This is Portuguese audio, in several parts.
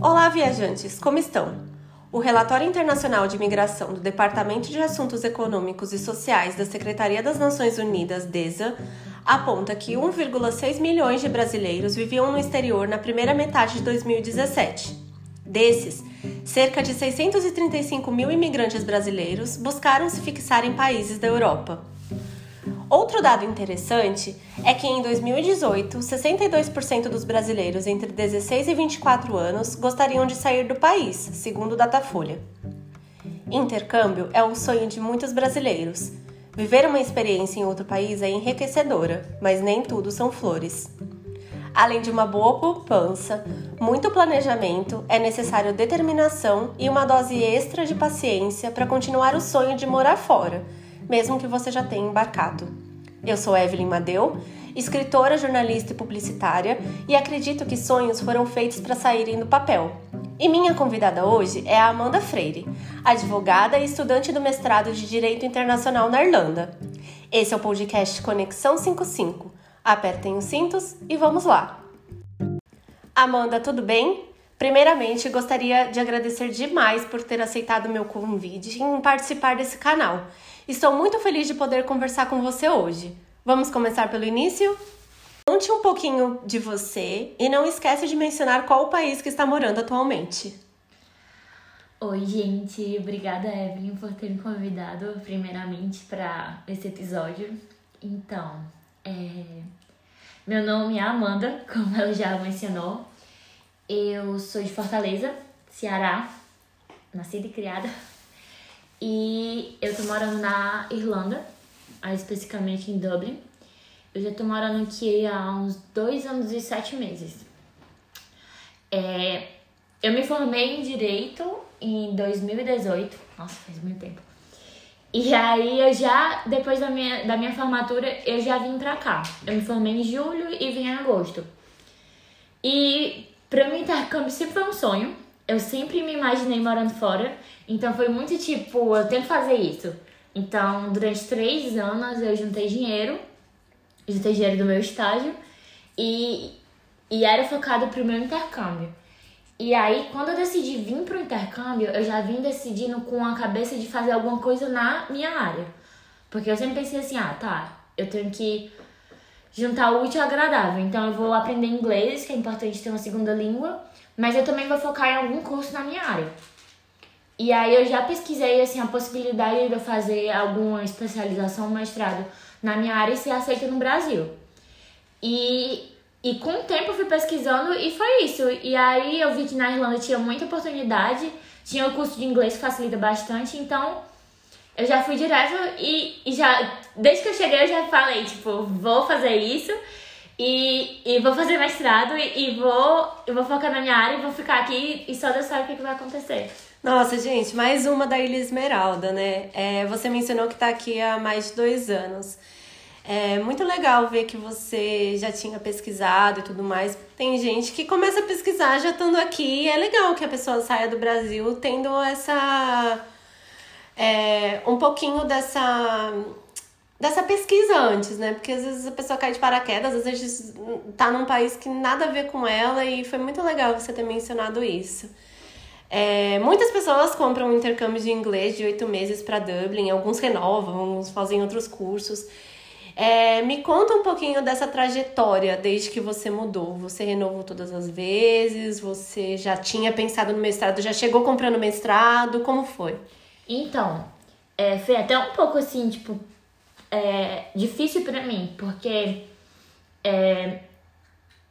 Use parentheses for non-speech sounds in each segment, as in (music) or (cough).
Olá, viajantes, como estão? O Relatório Internacional de Migração do Departamento de Assuntos Econômicos e Sociais da Secretaria das Nações Unidas, DESA, aponta que 1,6 milhões de brasileiros viviam no exterior na primeira metade de 2017. Desses, cerca de 635 mil imigrantes brasileiros buscaram se fixar em países da Europa. Outro dado interessante é que em 2018, 62% dos brasileiros entre 16 e 24 anos gostariam de sair do país, segundo o Datafolha. Intercâmbio é um sonho de muitos brasileiros. Viver uma experiência em outro país é enriquecedora, mas nem tudo são flores. Além de uma boa poupança, muito planejamento, é necessário determinação e uma dose extra de paciência para continuar o sonho de morar fora mesmo que você já tenha embarcado. Eu sou Evelyn Madeu, escritora, jornalista e publicitária, e acredito que sonhos foram feitos para saírem do papel. E minha convidada hoje é a Amanda Freire, advogada e estudante do mestrado de Direito Internacional na Irlanda. Esse é o podcast Conexão 55. Apertem os cintos e vamos lá! Amanda, tudo bem? Primeiramente, gostaria de agradecer demais por ter aceitado meu convite em participar desse canal Estou muito feliz de poder conversar com você hoje. Vamos começar pelo início? Conte um pouquinho de você e não esquece de mencionar qual o país que está morando atualmente. Oi, gente. Obrigada, Evelyn, por ter me convidado primeiramente para esse episódio. Então, é... meu nome é Amanda, (laughs) como ela já mencionou. Eu sou de Fortaleza, Ceará, nascida e criada. E eu tô morando na Irlanda, especificamente em Dublin. Eu já tô morando aqui há uns dois anos e sete meses. É, eu me formei em Direito em 2018. Nossa, faz muito tempo. E aí eu já, depois da minha, da minha formatura, eu já vim pra cá. Eu me formei em julho e vim em agosto. E pra mim intercâmbio sempre foi um sonho. Eu sempre me imaginei morando fora. Então foi muito tipo, eu tenho que fazer isso. Então, durante três anos eu juntei dinheiro, juntei dinheiro do meu estágio e, e era focado pro meu intercâmbio. E aí, quando eu decidi vir pro intercâmbio, eu já vim decidindo com a cabeça de fazer alguma coisa na minha área. Porque eu sempre pensei assim, ah, tá, eu tenho que juntar o útil ao agradável. Então eu vou aprender inglês, que é importante ter uma segunda língua, mas eu também vou focar em algum curso na minha área. E aí eu já pesquisei assim a possibilidade de eu fazer alguma especialização, mestrado na minha área e ser aceita no Brasil. E, e com o tempo eu fui pesquisando e foi isso. E aí eu vi que na Irlanda tinha muita oportunidade, tinha o curso de inglês que facilita bastante, então eu já fui direto e, e já, desde que eu cheguei eu já falei, tipo, vou fazer isso e, e vou fazer mestrado e, e vou, eu vou focar na minha área e vou ficar aqui e só Deus sabe o que, que vai acontecer. Nossa, gente, mais uma da Ilha Esmeralda, né? É, você mencionou que está aqui há mais de dois anos. É muito legal ver que você já tinha pesquisado e tudo mais. Tem gente que começa a pesquisar já estando aqui. É legal que a pessoa saia do Brasil tendo essa. É, um pouquinho dessa dessa pesquisa antes, né? Porque às vezes a pessoa cai de paraquedas, às vezes tá num país que nada a ver com ela e foi muito legal você ter mencionado isso. É, muitas pessoas compram um intercâmbio de inglês de oito meses para Dublin, alguns renovam, alguns fazem outros cursos. É, me conta um pouquinho dessa trajetória desde que você mudou. Você renovou todas as vezes? Você já tinha pensado no mestrado? Já chegou comprando mestrado? Como foi? Então, é, foi até um pouco assim, tipo, é, difícil para mim, porque é,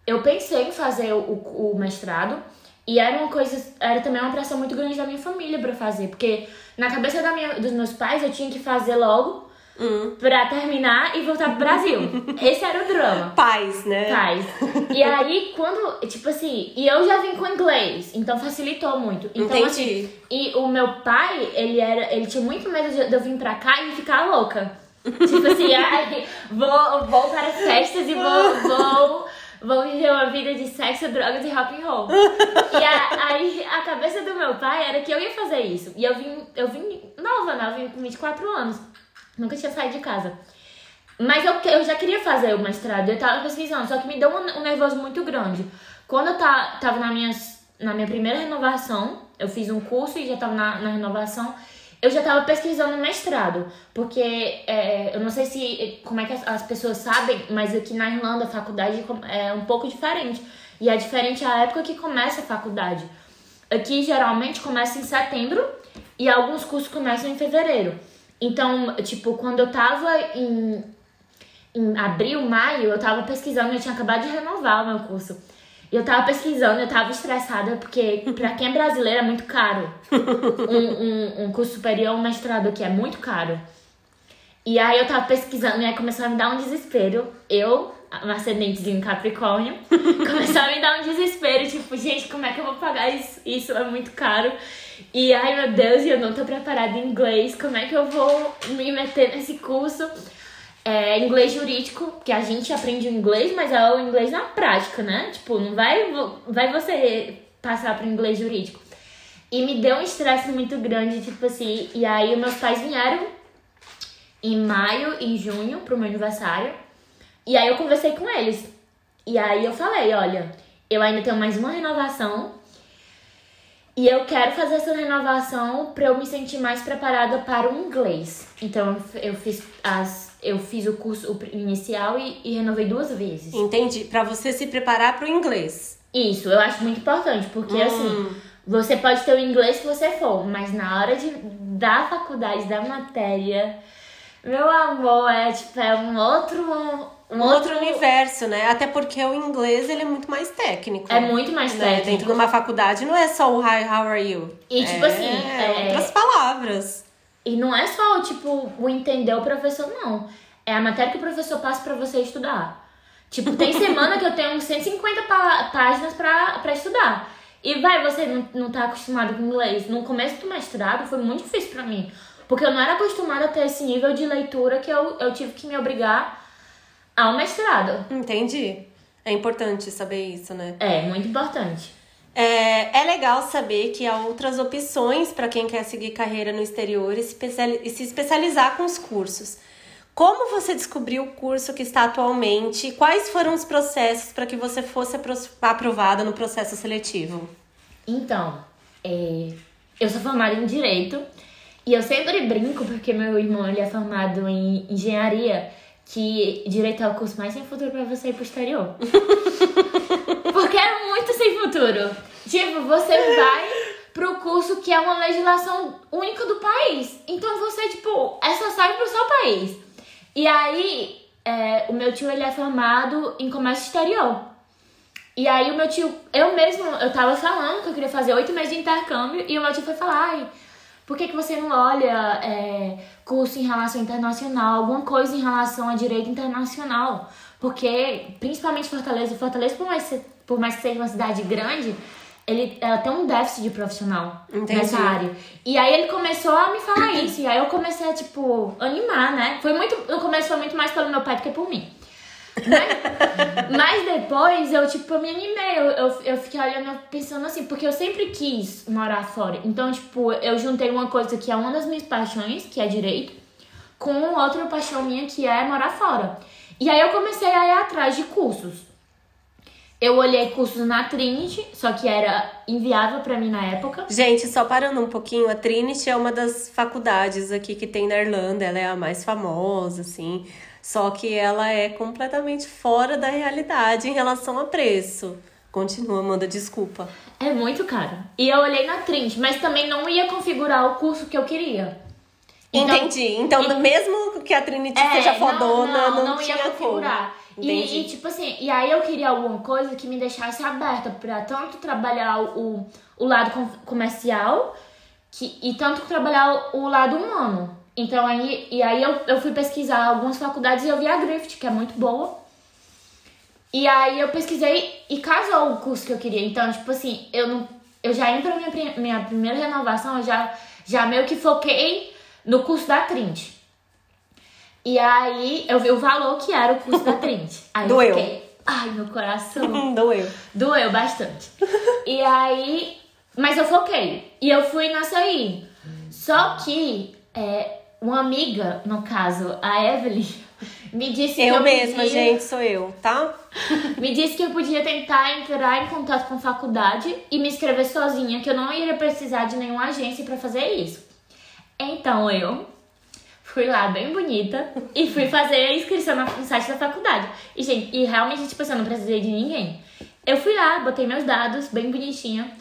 eu pensei em fazer o, o mestrado, e era uma coisa, era também uma pressão muito grande da minha família para fazer, porque na cabeça da minha, dos meus pais eu tinha que fazer logo Hum. Pra terminar e voltar pro Brasil. (laughs) Esse era o drama. Pais, né? Pais. E aí, quando, tipo assim, e eu já vim com inglês, então facilitou muito. Então, Entendi. assim, e o meu pai, ele era, ele tinha muito medo de eu vir pra cá e ficar louca. Tipo assim, (laughs) ai, vou, vou para festas e vou, vou vou viver uma vida de sexo, drogas e rock and roll. e a, aí a cabeça do meu pai era que eu ia fazer isso. E eu vim, eu vim nova, né? Eu vim com 24 anos. Nunca tinha saído de casa. Mas eu, eu já queria fazer o mestrado, eu tava pesquisando, só que me deu um, um nervoso muito grande. Quando eu tá, tava nas minhas na minha primeira renovação, eu fiz um curso e já estava na, na renovação, eu já estava pesquisando mestrado, porque é, eu não sei se como é que as, as, pessoas sabem, mas aqui na Irlanda a faculdade é um pouco diferente. E é diferente a época que começa a faculdade. Aqui geralmente começa em setembro e alguns cursos começam em fevereiro. Então, tipo, quando eu tava em, em abril, maio, eu tava pesquisando, eu tinha acabado de renovar o meu curso. Eu tava pesquisando, eu tava estressada, porque pra quem é brasileiro é muito caro. Um, um, um curso superior, um mestrado aqui é muito caro. E aí eu tava pesquisando e aí começou a me dar um desespero. Eu, um ascendentezinho Capricórnio, (laughs) começou a me dar um desespero, tipo, gente, como é que eu vou pagar isso? Isso é muito caro. E ai meu Deus, eu não tô preparada em inglês, como é que eu vou me meter nesse curso? É, inglês jurídico, que a gente aprende o inglês, mas é o inglês na prática, né? Tipo, não vai, vai você passar para inglês jurídico. E me deu um estresse muito grande, tipo assim. E aí, meus pais vieram em maio e junho pro meu aniversário. E aí, eu conversei com eles. E aí, eu falei: olha, eu ainda tenho mais uma renovação. E eu quero fazer essa renovação para eu me sentir mais preparada para o inglês. Então, eu fiz as eu fiz o curso inicial e, e renovei duas vezes. Entendi. Para você se preparar para o inglês. Isso, eu acho muito importante, porque hum. assim, você pode ter o inglês que você for, mas na hora de, da faculdade, da matéria, meu amor, é tipo, é um outro. Um, um outro, outro, universo, né? Até porque o inglês ele é muito mais técnico. É muito mais né? técnico. Dentro de uma faculdade não é só o hi, how are you? E tipo é, assim. É... Outras palavras. E não é só, tipo, o entender o professor, não. É a matéria que o professor passa para você estudar. Tipo, tem (laughs) semana que eu tenho 150 páginas pra, pra estudar. E vai, você não, não tá acostumado com inglês. No começo do mestrado foi muito difícil para mim. Porque eu não era acostumada a ter esse nível de leitura que eu, eu tive que me obrigar ao mestrado. Entendi. É importante saber isso, né? É, muito importante. É, é legal saber que há outras opções para quem quer seguir carreira no exterior e se, especializar com os cursos. Como você descobriu o curso que está atualmente? Quais foram os processos para que você fosse aprovada no processo seletivo? Então, é, eu sou formada em Direito e eu sempre brinco porque meu irmão ele é formado em Engenharia que direito é o curso mais sem futuro para você ir pro exterior. (laughs) Porque é muito sem futuro. Tipo, você vai pro curso que é uma legislação única do país. Então você, tipo, é só serve pro seu país. E aí, é, o meu tio, ele é formado em comércio exterior. E aí o meu tio, eu mesmo, eu tava falando que eu queria fazer oito meses de intercâmbio e o meu tio foi falar, ai, por que, que você não olha é, curso em relação internacional, alguma coisa em relação a direito internacional? Porque, principalmente Fortaleza, Fortaleza, por mais, por mais que seja uma cidade grande, ele, ela tem um déficit de profissional Entendi. nessa área. E aí ele começou a me falar isso. E aí eu comecei a, tipo, animar, né? Foi muito. No começo foi muito mais pelo meu pai do que por mim. Mas depois eu, tipo, me animei. Eu, eu, eu fiquei olhando, pensando assim, porque eu sempre quis morar fora. Então, tipo, eu juntei uma coisa que é uma das minhas paixões, que é direito, com outra paixão minha que é morar fora. E aí eu comecei a ir atrás de cursos. Eu olhei cursos na Trinity, só que era inviável para mim na época. Gente, só parando um pouquinho, a Trinity é uma das faculdades aqui que tem na Irlanda, ela é a mais famosa, assim. Só que ela é completamente fora da realidade em relação a preço. Continua, manda desculpa. É muito caro. E eu olhei na Trint, mas também não ia configurar o curso que eu queria. Então, Entendi. Então, e... mesmo que a Trinity é, seja fodona, não, não, não, não ia configurar. E, e, tipo assim, e aí eu queria alguma coisa que me deixasse aberta para tanto trabalhar o, o lado comercial que, e tanto trabalhar o lado humano. Então aí, e aí eu, eu fui pesquisar algumas faculdades e eu vi a Griffith, que é muito boa. E aí eu pesquisei e casou o curso que eu queria. Então, tipo assim, eu não. Eu já entro minha, minha primeira renovação, eu já, já meio que foquei no curso da Trint. E aí eu vi o valor que era o curso da (laughs) Trint. Aí Doeu. Eu fiquei, ai, meu coração. (laughs) Doeu. Doeu bastante. e aí. Mas eu foquei. E eu fui nessa aí. Só que é, uma amiga, no caso, a Evelyn, me disse que Eu, eu mesma, podia... gente, sou eu, tá? (laughs) Me disse que eu podia tentar entrar em contato com a faculdade e me inscrever sozinha, que eu não iria precisar de nenhuma agência pra fazer isso. Então eu fui lá bem bonita e fui fazer a inscrição no site da faculdade. E, gente, e realmente, tipo assim, eu não precisei de ninguém. Eu fui lá, botei meus dados, bem bonitinha,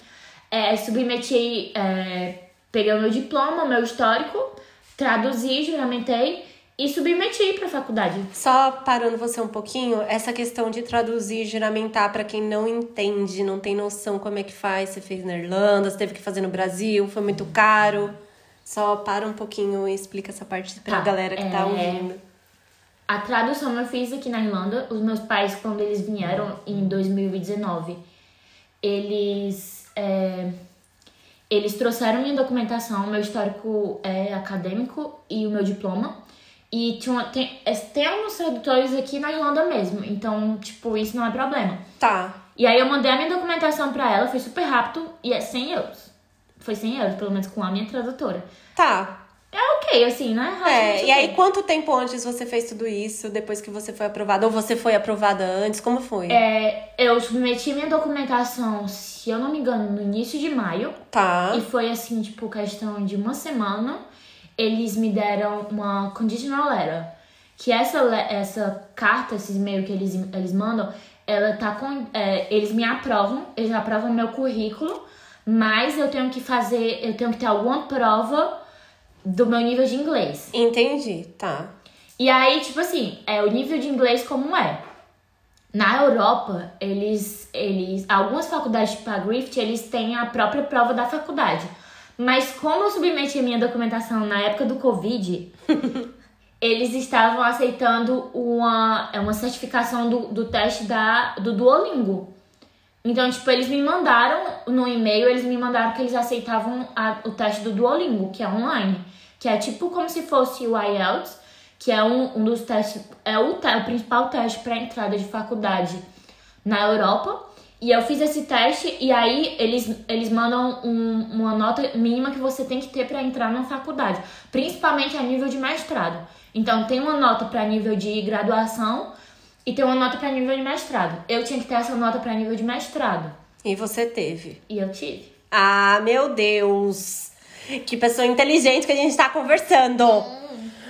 é, submeti, é, peguei o meu diploma, o meu histórico, traduzi, juramentei e submeti pra faculdade. Só parando você um pouquinho, essa questão de traduzir e juramentar pra quem não entende, não tem noção como é que faz, você fez na Irlanda, você teve que fazer no Brasil, foi muito caro. Só para um pouquinho e explica essa parte pra Tá, galera que tá é, ouvindo. A tradução eu fiz aqui na Irlanda. Os meus pais, quando eles vieram em 2019, eles é, eles trouxeram minha documentação, meu histórico é, acadêmico e o meu diploma. E tinha, tem, é, tem alguns tradutores aqui na Irlanda mesmo, então, tipo, isso não é problema. Tá. E aí eu mandei a minha documentação pra ela, foi super rápido e é 100 euros. Foi 100 euros, pelo menos com a minha tradutora. Tá. É ok, assim, né? É, Relativamente e aí quanto tempo antes você fez tudo isso, depois que você foi aprovada? Ou você foi aprovada antes? Como foi? É, eu submeti minha documentação, se eu não me engano, no início de maio. Tá. E foi assim, tipo, questão de uma semana. Eles me deram uma conditional letter. Que essa, essa carta, esses e-mail que eles, eles mandam, ela tá com. é, eles me aprovam, eles aprovam meu currículo, mas eu tenho que fazer, eu tenho que ter alguma prova do meu nível de inglês. Entendi, tá. E aí, tipo assim, é o nível de inglês como é. Na Europa, eles, eles, algumas faculdades tipo a Griffith, eles têm a própria prova da faculdade. Mas como eu submeti a minha documentação na época do Covid, (laughs) eles estavam aceitando uma, é uma certificação do, do teste da, do Duolingo. Então, tipo, eles me mandaram no e-mail, eles me mandaram que eles aceitavam a- o teste do Duolingo, que é online. Que é tipo como se fosse o IELTS, que é um, um dos testes, é o, te- o principal teste para entrada de faculdade na Europa. E eu fiz esse teste e aí eles, eles mandam um- uma nota mínima que você tem que ter para entrar na faculdade, principalmente a nível de mestrado. Então tem uma nota para nível de graduação e tem uma nota para nível de mestrado. Eu tinha que ter essa nota para nível de mestrado E você teve. e eu tive. Ah, meu Deus! Que pessoa inteligente que a gente tá conversando!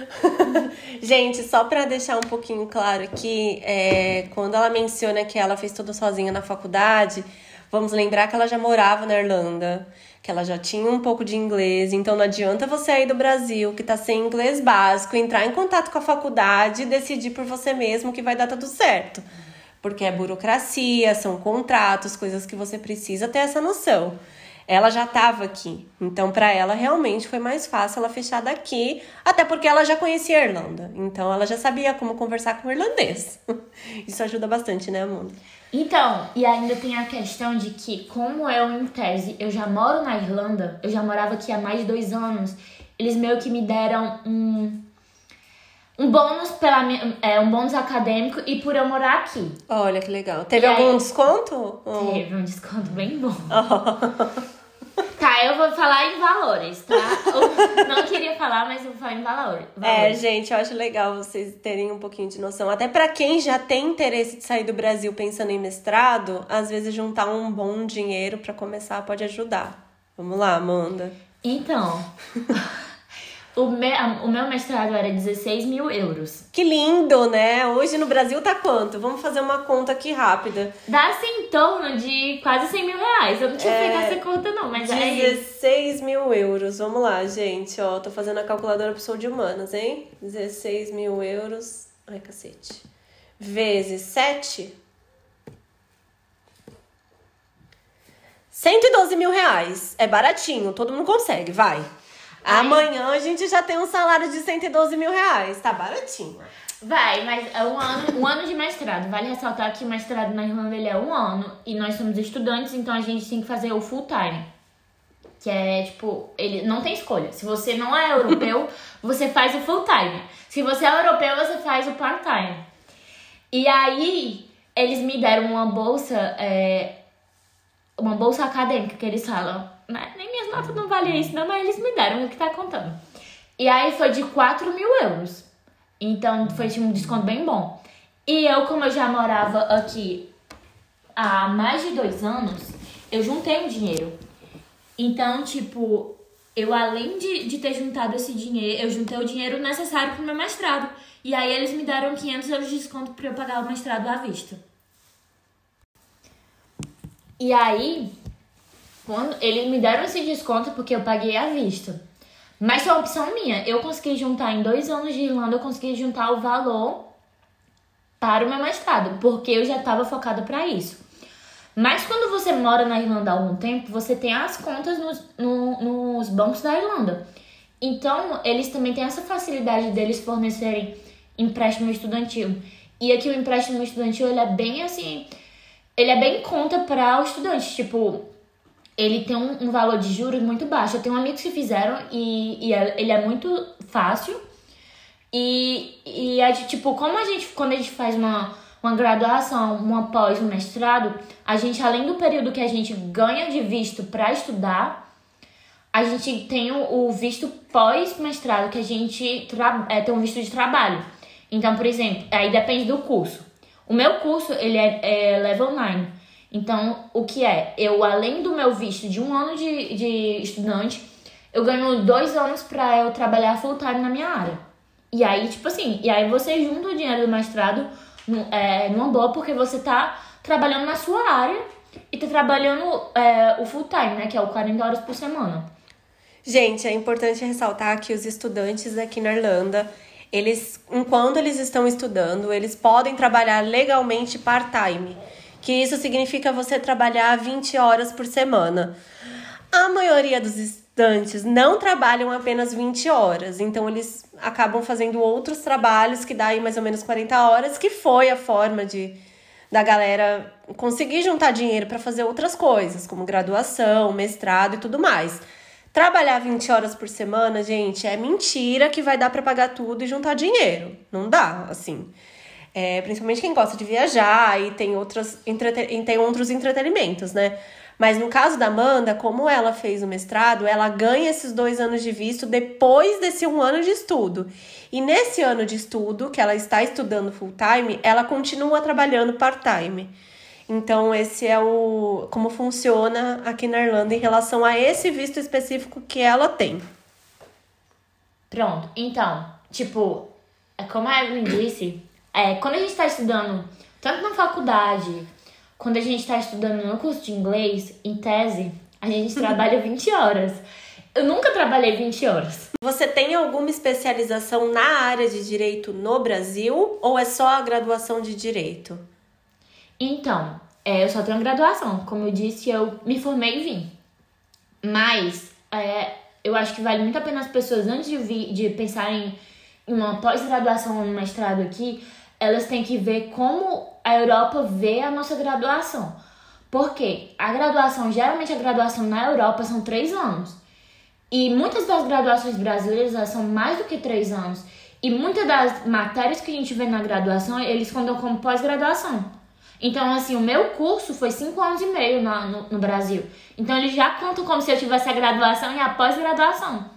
(laughs) gente, só pra deixar um pouquinho claro aqui, é, quando ela menciona que ela fez tudo sozinha na faculdade, vamos lembrar que ela já morava na Irlanda, que ela já tinha um pouco de inglês, então não adianta você aí do Brasil, que tá sem inglês básico, entrar em contato com a faculdade e decidir por você mesmo que vai dar tudo certo. Porque é burocracia, são contratos, coisas que você precisa ter essa noção. Ela já estava aqui, então para ela realmente foi mais fácil ela fechar daqui, até porque ela já conhecia a Irlanda, então ela já sabia como conversar com o irlandês. (laughs) Isso ajuda bastante, né, Amanda? Então, e ainda tem a questão de que, como eu, em tese, eu já moro na Irlanda, eu já morava aqui há mais de dois anos, eles meio que me deram um, um bônus pela minha- é, um bônus acadêmico e por eu morar aqui. Olha que legal. Teve E aí- algum desconto? Ou- Teve um desconto bem bom. (laughs) Tá, eu vou falar em valores, tá? Eu não queria falar, mas eu vou falar em valor, É, valores. gente, eu acho legal vocês terem um pouquinho de noção. Até pra quem já tem interesse de sair do Brasil pensando em mestrado, às vezes juntar um bom dinheiro pra começar pode ajudar. Vamos lá, Amanda. Então, o, me, o meu mestrado era 16 mil euros. Que lindo, né? Hoje no Brasil tá quanto? Vamos fazer uma conta aqui rápida. Dá-se em torno de quase 100 mil reais. Eu não tinha É, feito essa conta, não, mas é isso. 16 mil euros. Vamos lá, gente. Ó, tô fazendo a calculadora pessoa de humanas, hein? 16 mil euros. Ai, cacete. Vezes 7. 112 mil reais. É baratinho, todo mundo consegue, vai. Amanhã a gente já tem um salário de 112 mil reais. Tá baratinho. Vai, mas é um ano, um ano de mestrado. Vale ressaltar que o mestrado na Irlanda ele é um ano e nós somos estudantes, então a gente tem que fazer o full time. Que é tipo, ele não tem escolha. Se você não é europeu, (laughs) você faz o full time. Se você é europeu, você faz o part time. E aí, eles me deram uma bolsa, é, uma bolsa acadêmica, que eles falam. Né? Nem minhas notas não valiam isso, não, mas eles me deram o que tá contando. E aí foi de 4 mil euros. Então foi tipo, um desconto bem bom. E eu, como eu já morava aqui há mais de dois anos, eu juntei um dinheiro. Então, tipo, eu além de, de ter juntado esse dinheiro, eu juntei o dinheiro necessário pro meu mestrado. E aí eles me deram 500 euros de desconto pra eu pagar o mestrado à vista. E aí, quando eles me deram esse desconto porque eu paguei à vista. Mas foi uma opção minha. Eu consegui juntar em dois anos de Irlanda, eu consegui juntar o valor para o meu mestrado, porque eu já estava focada para isso. Mas quando você mora na Irlanda há algum tempo, você tem as contas nos, no, nos bancos da Irlanda. Então, eles também têm essa facilidade deles fornecerem empréstimo estudantil. E aqui o empréstimo estudantil, ele é bem assim, ele é bem conta para o estudante, tipo, ele tem um, um, valor de juros muito baixo. Eu tenho amigos que fizeram e, e é, ele é muito fácil. E, e é de, tipo, como a gente, quando a gente faz uma, uma graduação, uma pós, um mestrado, a gente, além do período que a gente ganha de visto para estudar, a gente tem o, o visto pós-mestrado, que a gente é, tem um visto de trabalho. Então, por exemplo, aí depende do curso. O meu curso, ele é, é level 9. Então, o que é? Eu, além do meu visto de um ano de, de estudante, eu ganho dois anos para eu trabalhar full time na minha área. E aí, tipo assim, e aí você junta o dinheiro do mestrado no, é, numa boa, porque você tá trabalhando na sua área e tá trabalhando é, o full time, né? Que é o 40 horas por semana. Gente, é importante ressaltar que os estudantes aqui na Irlanda, eles, enquanto eles estão estudando, eles podem trabalhar legalmente part-time que isso significa você trabalhar 20 horas por semana. A maioria dos estudantes não trabalham apenas 20 horas, então eles acabam fazendo outros trabalhos que dá aí mais ou menos 40 horas, que foi a forma de da galera conseguir juntar dinheiro para fazer outras coisas, como graduação, mestrado e tudo mais. Trabalhar 20 horas por semana, gente, é mentira que vai dar para pagar tudo e juntar dinheiro. Não dá, assim. É, principalmente quem gosta de viajar e tem, outros tem outros entretenimentos, né? Mas no caso da Amanda, como ela fez o mestrado, ela ganha esses dois anos de visto depois desse um ano de estudo. E nesse ano de estudo, que ela está estudando full time, ela continua trabalhando part-time. Então, esse é o como funciona aqui na Irlanda em relação a esse visto específico que ela tem. Pronto. Então, tipo, é como a Evelyn disse, é, quando a gente está estudando, tanto na faculdade, quando a gente está estudando no curso de inglês, em tese, a gente (laughs) trabalha 20 horas. Eu nunca trabalhei 20 horas. Você tem alguma especialização na área de direito no Brasil ou é só a graduação de direito? Então, é, eu só tenho graduação. Como eu disse, eu me formei e vim. Mas é, eu acho que vale muito a pena as pessoas, antes de, vir, de pensarem em uma pós-graduação ou um mestrado aqui, elas têm que ver como a Europa vê a nossa graduação. Porque a graduação, geralmente a graduação na Europa são três anos. E muitas das graduações brasileiras são mais do que três anos. E muitas das matérias que a gente vê na graduação, eles contam como pós-graduação. Então, assim, o meu curso foi cinco anos e meio no, no, no Brasil. Então, eles já contam como se eu tivesse a graduação e a pós-graduação.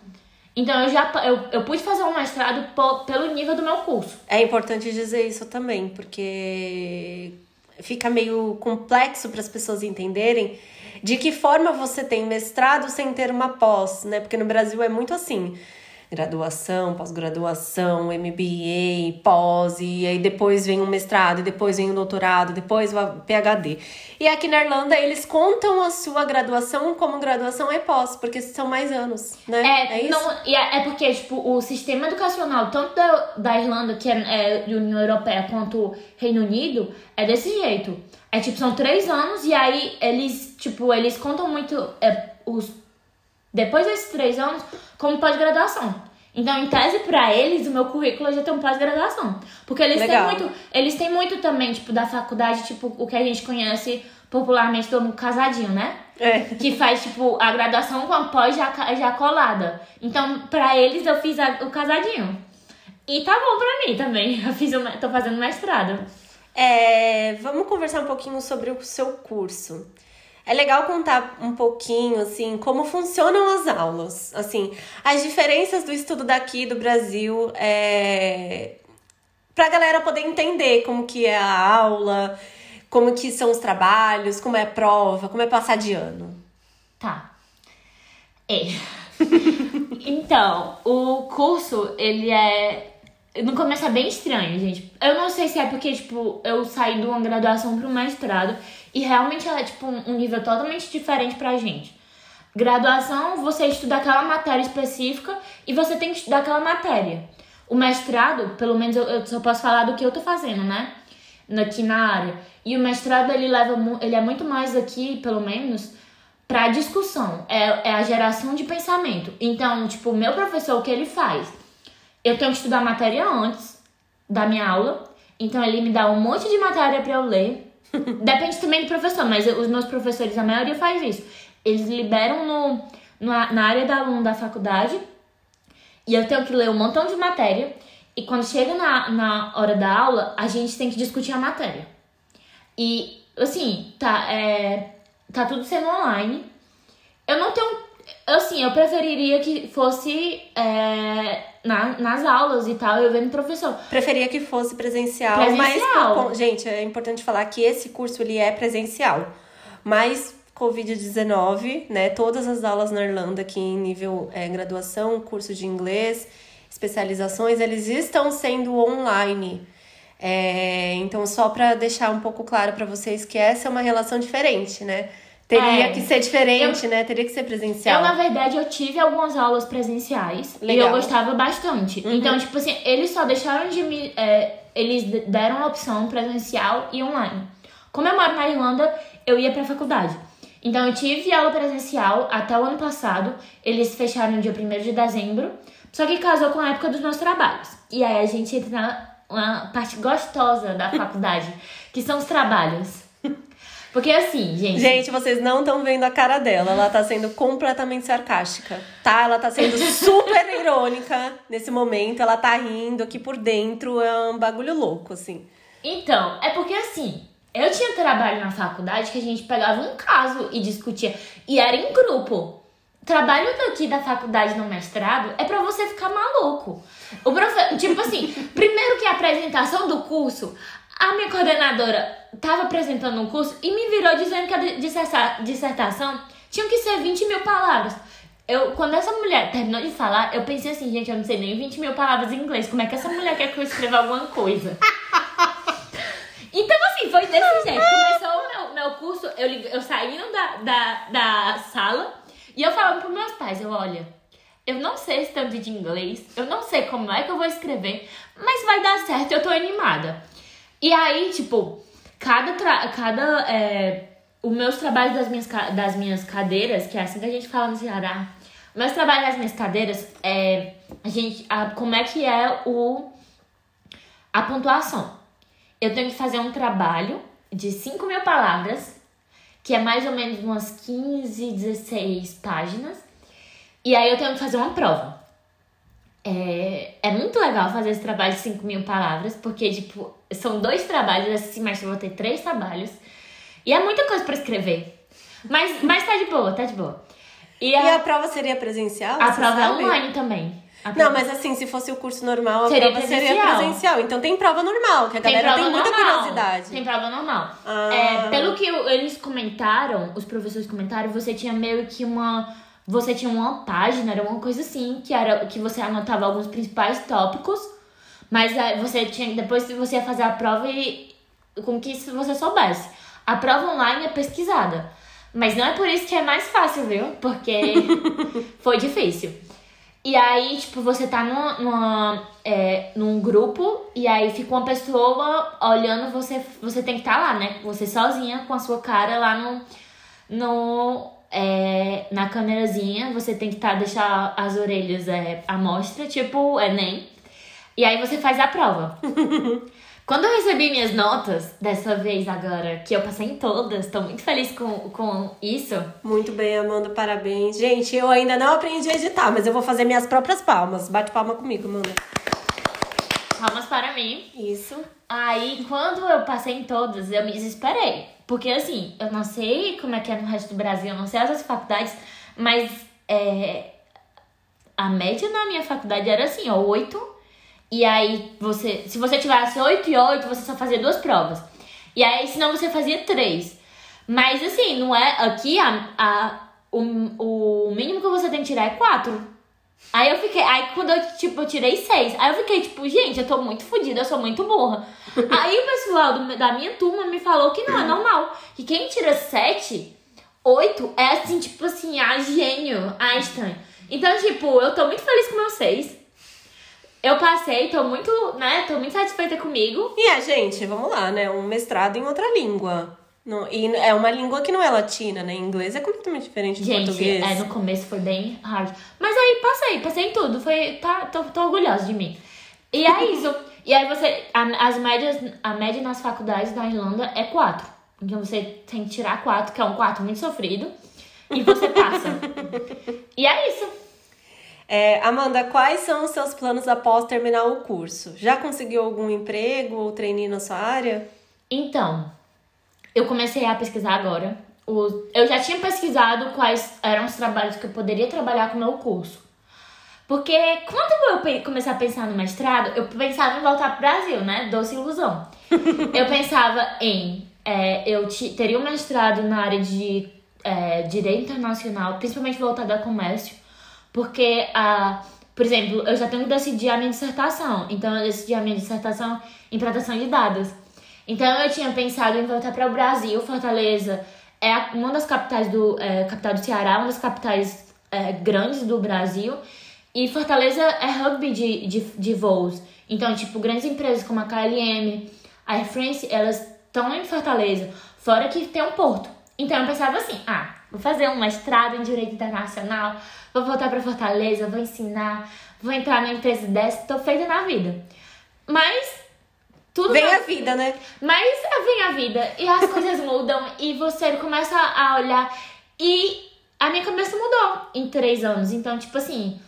Então eu já eu, eu pude fazer um mestrado pelo nível do meu curso. É importante dizer isso também, porque fica meio complexo para as pessoas entenderem de que forma você tem mestrado sem ter uma pós, né? Porque no Brasil é muito assim graduação, pós-graduação, MBA, pós, e aí depois vem um mestrado, depois vem um doutorado, depois o PhD. E aqui na Irlanda eles contam a sua graduação como graduação e pós, porque são mais anos, né? É, é isso? Não, é, é porque, tipo, o sistema educacional, tanto da, da Irlanda, que é, é União Europeia, quanto Reino Unido, é desse jeito. É tipo, são três anos e aí eles, tipo, eles contam muito é, os depois desses três anos, como pós-graduação. Então, em tese, para eles, o meu currículo já tem um pós-graduação. Porque eles Legal. têm muito. Eles têm muito também, tipo, da faculdade, tipo, o que a gente conhece popularmente como casadinho, né? É. Que faz, tipo, a graduação com a pós já, já colada. Então, pra eles, eu fiz a, o casadinho. E tá bom pra mim também. (laughs) Eu fiz o, tô fazendo mestrado. É, vamos conversar um pouquinho sobre o seu curso. É legal contar um pouquinho, assim, como funcionam as aulas. Assim, as diferenças do estudo daqui do Brasil é, pra galera poder entender como que é a aula, como que são os trabalhos, como é a prova, como é passar de ano. Tá. É. (laughs) então, o curso, ele é. No começo é bem estranho, gente. Eu não sei se é porque, tipo, eu saí de uma graduação para um mestrado e realmente ela é, tipo, um nível totalmente diferente pra gente. Graduação, você estuda aquela matéria específica e você tem que estudar aquela matéria. O mestrado, pelo menos eu, eu só posso falar do que eu tô fazendo, né? Aqui na área. E o mestrado, ele leva, ele é muito mais aqui, pelo menos, para discussão, é, é a geração de pensamento. Então, tipo, o meu professor, o que ele faz? Eu tenho que estudar matéria antes da minha aula, então ele me dá um monte de matéria para eu ler. (laughs) Depende também do professor, mas os meus professores, a maioria faz isso. Eles liberam no, no, na área da aluno da faculdade e eu tenho que ler um montão de matéria. E quando chega na, na hora da aula, a gente tem que discutir a matéria. E, assim, tá, é, tá tudo sendo online. Eu não tenho. Assim, eu preferiria que fosse é, na, nas aulas e tal, eu vendo professor. Preferia que fosse presencial, Presencial. mas gente, é importante falar que esse curso ele é presencial. Mas Covid-19, né? Todas as aulas na Irlanda aqui em nível é, graduação, curso de inglês, especializações, eles estão sendo online. É, então, só para deixar um pouco claro para vocês que essa é uma relação diferente, né? Teria É. que ser diferente, né? Teria que ser presencial. Eu, na verdade, eu tive algumas aulas presenciais e Legal. eu gostava bastante. Uhum. Então, tipo assim, eles só deixaram de me. é, eles deram a opção presencial e online. Como eu moro na Irlanda, eu ia pra faculdade. Então, eu tive aula presencial até o ano passado. Eles fecharam no dia 1 de dezembro. Só que casou com a época dos meus trabalhos. E aí a gente entra na uma parte gostosa da faculdade, que são os trabalhos. Porque assim, gente. Gente, vocês não estão vendo a cara dela. Ela tá sendo completamente sarcástica, tá? Ela tá sendo super (laughs) irônica nesse momento. Ela tá rindo aqui por dentro. É um bagulho louco, assim. Então, é porque assim, eu tinha trabalho na faculdade que a gente pegava um caso e discutia. E era em grupo. Trabalho daqui da faculdade no mestrado é pra você ficar maluco. O profe... Tipo assim, primeiro que a apresentação do curso, a minha coordenadora tava apresentando um curso e me virou dizendo que a disserta- dissertação tinha que ser 20 mil palavras. Eu, quando essa mulher terminou de falar, eu pensei assim, gente, eu não sei nem 20 mil palavras em inglês. Como é que essa mulher quer que eu escreva alguma coisa? (laughs) Então, assim, foi desse jeito. Começou o meu, meu curso, eu, eu saindo da, da, da sala e eu falando pros meus pais, eu, olha, eu não sei esse tanto de inglês, eu não sei como é que eu vou escrever, mas vai dar certo, eu tô animada. E aí, tipo, cada, cada é, os meus trabalhos das minhas, das minhas cadeiras, que é assim que a gente fala no Ceará, meus trabalhos das minhas cadeiras, é, a gente, a, como é que é o, a pontuação eu tenho que fazer um trabalho de 5 mil palavras, que é mais ou menos umas 15, 16 páginas. E aí eu tenho que fazer uma prova. É, é muito legal fazer esse trabalho de 5 mil palavras, porque, tipo, são dois trabalhos, esse semestre eu vou ter três trabalhos. E é muita coisa pra escrever. Mas, (laughs) mas tá de boa, tá de boa. E E a, a prova seria presencial? a prova é sabe? online também. A Não, mas assim, se fosse o curso normal, a Seria prova seria presencial. presencial. Então tem prova normal, que a galera tem muita normal. curiosidade. Tem prova normal. Ah. É, pelo que eles comentaram, os professores comentaram, você tinha meio que uma. Você tinha uma página, era uma coisa assim, que era que você anotava alguns principais tópicos, mas é, você tinha. Depois você ia fazer a prova e com que se você soubesse. A prova online é pesquisada. Mas não é por isso que é mais fácil, viu? Porque (laughs) foi difícil. E aí, tipo, você tá numa, numa, é, num grupo e aí fica uma pessoa olhando, você, você tem que estar lá, né? Você sozinha com a sua cara lá no, no, é, na câmerazinha, você tem que tá, deixar as orelhas é, à mostra, tipo Enem. E aí você faz a prova. (laughs) Quando eu recebi minhas notas, dessa vez agora, que eu passei em todas, tô muito feliz com, com isso. Muito bem, Amanda, parabéns. Gente, eu ainda não aprendi a editar, mas eu vou fazer minhas próprias palmas. Bate palma comigo, Amanda. Palmas para mim. Isso. Aí, quando eu passei em todas, eu me desesperei. Porque, assim, eu não sei como é que é no resto do Brasil, eu não sei as outras faculdades, mas é, a média na minha faculdade era assim, ó, 8. E aí você, se você tirasse 8 e 8, você só fazia duas provas. E aí, senão você fazia três. Mas assim, não é. Aqui a, a, o, o mínimo que você tem que tirar é quatro. Aí eu fiquei. Aí quando eu, tipo, eu tirei seis. Aí eu fiquei, tipo, gente, eu tô muito fodida, eu sou muito burra. (laughs) aí o pessoal do, da minha turma me falou que não, é normal. Que quem tira sete, oito, é assim, tipo assim, a gênio, Einstein. Então, tipo, eu tô muito feliz com meus seis. Eu passei, tô muito, né, tô muito satisfeita comigo. E a gente, vamos lá, né, um mestrado em outra língua. No, e é uma língua que não é latina, né? Inglês é completamente diferente do Gente, português. é, no começo foi bem hard. Mas aí passei, passei em tudo. Foi, tá, tô, tô orgulhosa de mim. E é isso. e aí você, a, as médias, a média nas faculdades da Irlanda é 4. Então você tem que tirar 4, que é um 4 muito sofrido. E você passa. (laughs) e é isso. É, Amanda, quais são os seus planos após terminar o curso? Já conseguiu algum emprego ou trainee na sua área? Então, eu comecei a pesquisar agora. eu já tinha pesquisado quais eram os trabalhos que eu poderia trabalhar com o meu curso. Porque quando eu comecei a pensar no mestrado, eu pensava em voltar pro Brasil, né? Doce ilusão. (laughs) eu pensava em. É, eu teria um mestrado na área de é, direito internacional, principalmente voltado a comércio, porque, a, por exemplo, eu já tenho que decidir a minha dissertação. Então, eu decidi a minha dissertação em proteção de dados. Então eu tinha pensado em voltar para o Brasil, Fortaleza é uma das capitais do é, capital do Ceará, uma das capitais é, grandes do Brasil. E Fortaleza é rugby de, de, de voos. Então, tipo, grandes empresas como a KLM, a Air France, elas estão em Fortaleza, fora que tem um porto. Então eu pensava assim, ah, vou fazer um mestrado em Direito Internacional, vou voltar para Fortaleza, vou ensinar, vou entrar na empresa dessa, tô feita na vida. Mas tudo vem a vida, né? Mas vem a vida e as (laughs) coisas mudam e você começa a olhar. E a minha cabeça mudou em três anos. Então, tipo assim,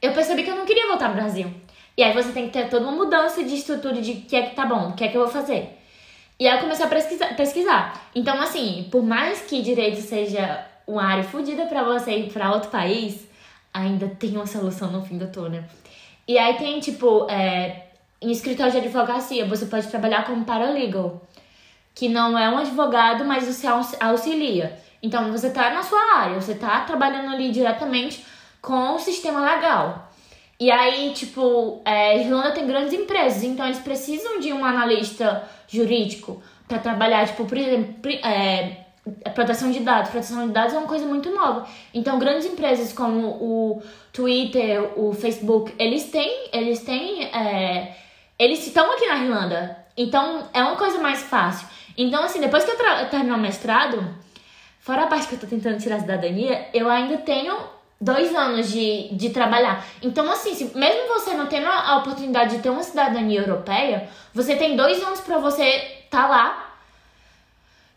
eu percebi que eu não queria voltar pro Brasil. E aí você tem que ter toda uma mudança de estrutura de o que é que tá bom, o que é que eu vou fazer. E aí eu comecei a pesquisar. pesquisar. Então, assim, por mais que direito seja uma área fodida para você ir pra outro país, ainda tem uma solução no fim do túnel. E aí tem, tipo, é, em escritório de advocacia, você pode trabalhar como paralegal, que não é um advogado, mas você auxilia. Então, você está na sua área, você está trabalhando ali diretamente com o sistema legal. E aí, tipo, é, Irlanda tem grandes empresas, então eles precisam de um analista jurídico para trabalhar, tipo, por exemplo, é, proteção de dados. Proteção de dados é uma coisa muito nova. Então, grandes empresas como o Twitter, o Facebook, eles têm, eles têm é, eles estão aqui na Irlanda. Então é uma coisa mais fácil. Então, assim, depois que eu, eu terminar o mestrado, fora a parte que eu tô tentando tirar a cidadania, eu ainda tenho dois anos de, de trabalhar. Então, assim, se, mesmo você não tendo a oportunidade de ter uma cidadania europeia, você tem dois anos para você tá lá.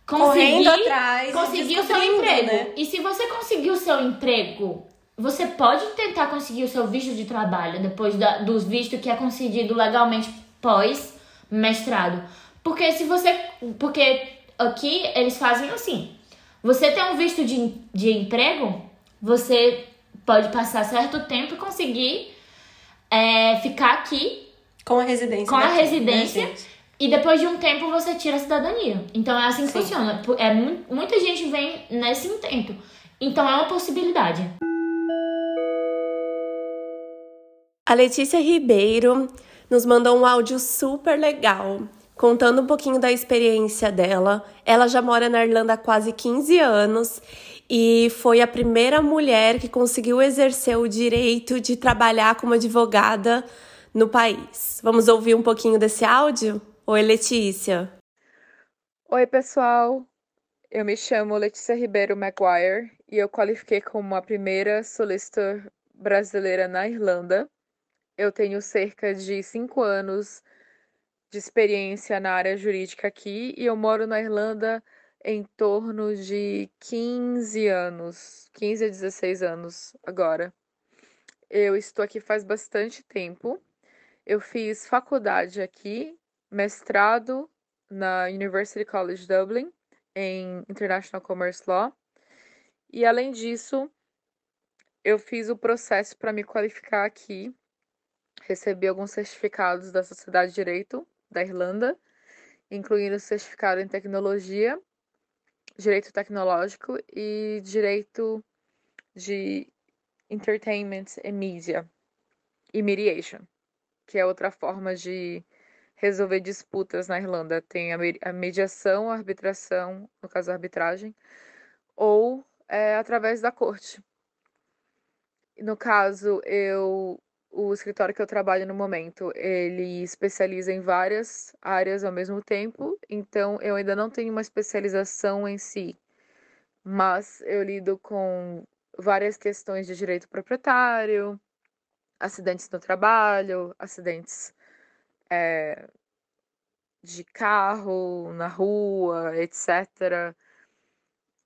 Conseguir, Correndo atrás, conseguir o seu emprego. Né? E se você conseguir o seu emprego você pode tentar conseguir o seu visto de trabalho depois da, dos vistos que é concedido legalmente pós mestrado. Porque se você. Porque aqui eles fazem assim. Você tem um visto de, de emprego, você pode passar certo tempo e conseguir é, ficar aqui. Com a residência. Com a residência. Né, e depois de um tempo você tira a cidadania. Então é assim que Sim. funciona. É, muita gente vem nesse intento. Então é uma possibilidade. A Letícia Ribeiro nos mandou um áudio super legal, contando um pouquinho da experiência dela. Ela já mora na Irlanda há quase 15 anos e foi a primeira mulher que conseguiu exercer o direito de trabalhar como advogada no país. Vamos ouvir um pouquinho desse áudio? Oi, Letícia. Oi, pessoal. Eu me chamo Letícia Ribeiro Maguire e eu qualifiquei como a primeira solicitor brasileira na Irlanda. Eu tenho cerca de cinco anos de experiência na área jurídica aqui e eu moro na Irlanda em torno de 15 anos, 15 a 16 anos agora. Eu estou aqui faz bastante tempo. Eu fiz faculdade aqui, mestrado na University College Dublin em International Commerce Law. E além disso, eu fiz o processo para me qualificar aqui recebi alguns certificados da Sociedade de Direito da Irlanda, incluindo certificado em tecnologia, direito tecnológico e direito de entertainment e media e mediation, que é outra forma de resolver disputas na Irlanda. Tem a mediação, a arbitração, no caso a arbitragem, ou é, através da corte. No caso, eu o escritório que eu trabalho no momento, ele especializa em várias áreas ao mesmo tempo, então eu ainda não tenho uma especialização em si, mas eu lido com várias questões de direito proprietário, acidentes no trabalho, acidentes é, de carro, na rua, etc.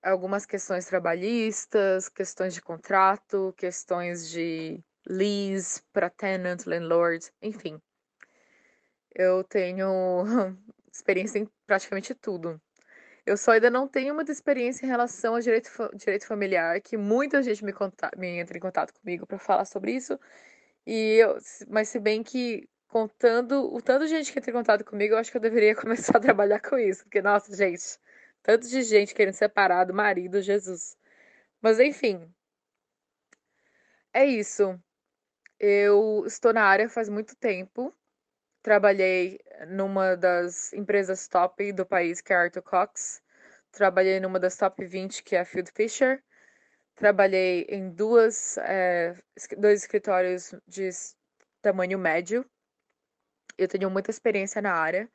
Algumas questões trabalhistas, questões de contrato, questões de lease para tenant, landlord, enfim. Eu tenho (laughs) experiência em praticamente tudo. Eu só ainda não tenho muita experiência em relação ao direito, direito familiar, que muita gente me, conta, me entra em contato comigo para falar sobre isso. E eu, mas se bem que contando o tanto de gente que entra em contato comigo, eu acho que eu deveria (laughs) começar a trabalhar com isso, porque nossa, gente, tanto de gente querendo separar do marido, Jesus. Mas enfim, é isso. Eu estou na área faz muito tempo. Trabalhei numa das empresas top do país, que é a Arthur Cox. Trabalhei numa das top 20, que é a Field Fisher. Trabalhei em duas, é, dois escritórios de tamanho médio. Eu tenho muita experiência na área.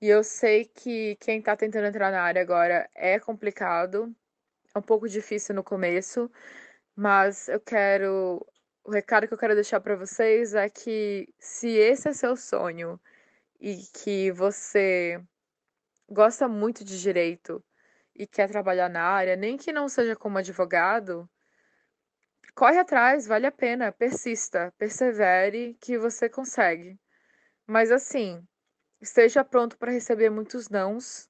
E eu sei que quem está tentando entrar na área agora é complicado, é um pouco difícil no começo, mas eu quero o recado que eu quero deixar para vocês é que se esse é seu sonho e que você gosta muito de direito e quer trabalhar na área, nem que não seja como advogado, corre atrás, vale a pena, persista, persevere que você consegue. Mas assim, esteja pronto para receber muitos nãos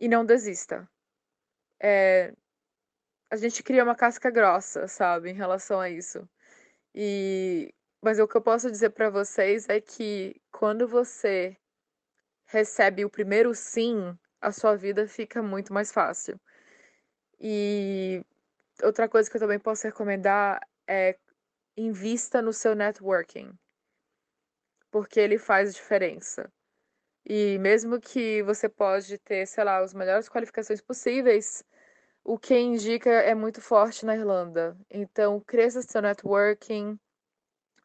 e não desista. É, a gente cria uma casca grossa, sabe, em relação a isso. E mas o que eu posso dizer para vocês é que quando você recebe o primeiro sim, a sua vida fica muito mais fácil. E outra coisa que eu também posso recomendar é invista no seu networking, porque ele faz diferença. E mesmo que você pode ter, sei lá, as melhores qualificações possíveis, o que indica é muito forte na Irlanda. Então, cresça seu networking.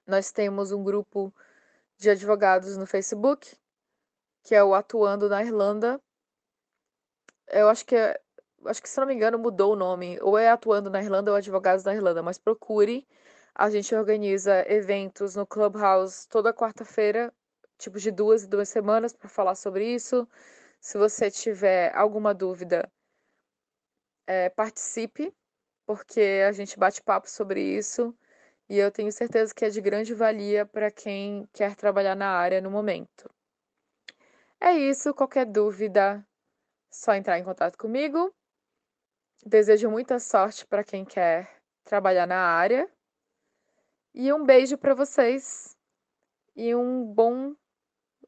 Nós temos um grupo de advogados no Facebook, que é o Atuando na Irlanda. Eu acho que é, acho que se não me engano mudou o nome, ou é Atuando na Irlanda ou Advogados na Irlanda, mas procure. A gente organiza eventos no Clubhouse toda quarta-feira, tipo de duas e duas semanas para falar sobre isso. Se você tiver alguma dúvida, é, participe, porque a gente bate papo sobre isso e eu tenho certeza que é de grande valia para quem quer trabalhar na área no momento. É isso, qualquer dúvida, só entrar em contato comigo. Desejo muita sorte para quem quer trabalhar na área. E um beijo para vocês. E um bom.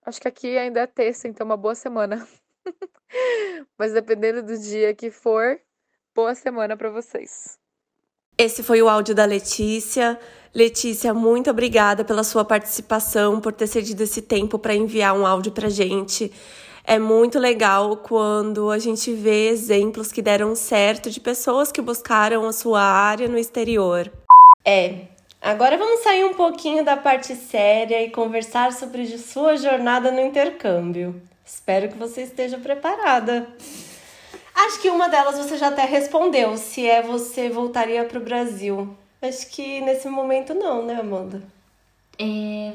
Acho que aqui ainda é terça, então uma boa semana. (laughs) Mas dependendo do dia que for, boa semana para vocês. Esse foi o áudio da Letícia. Letícia, muito obrigada pela sua participação, por ter cedido esse tempo para enviar um áudio para gente. É muito legal quando a gente vê exemplos que deram certo de pessoas que buscaram a sua área no exterior. É, agora vamos sair um pouquinho da parte séria e conversar sobre sua jornada no intercâmbio. Espero que você esteja preparada. Acho que uma delas você já até respondeu, se é você voltaria para o Brasil. Acho que nesse momento não, né, Amanda? É...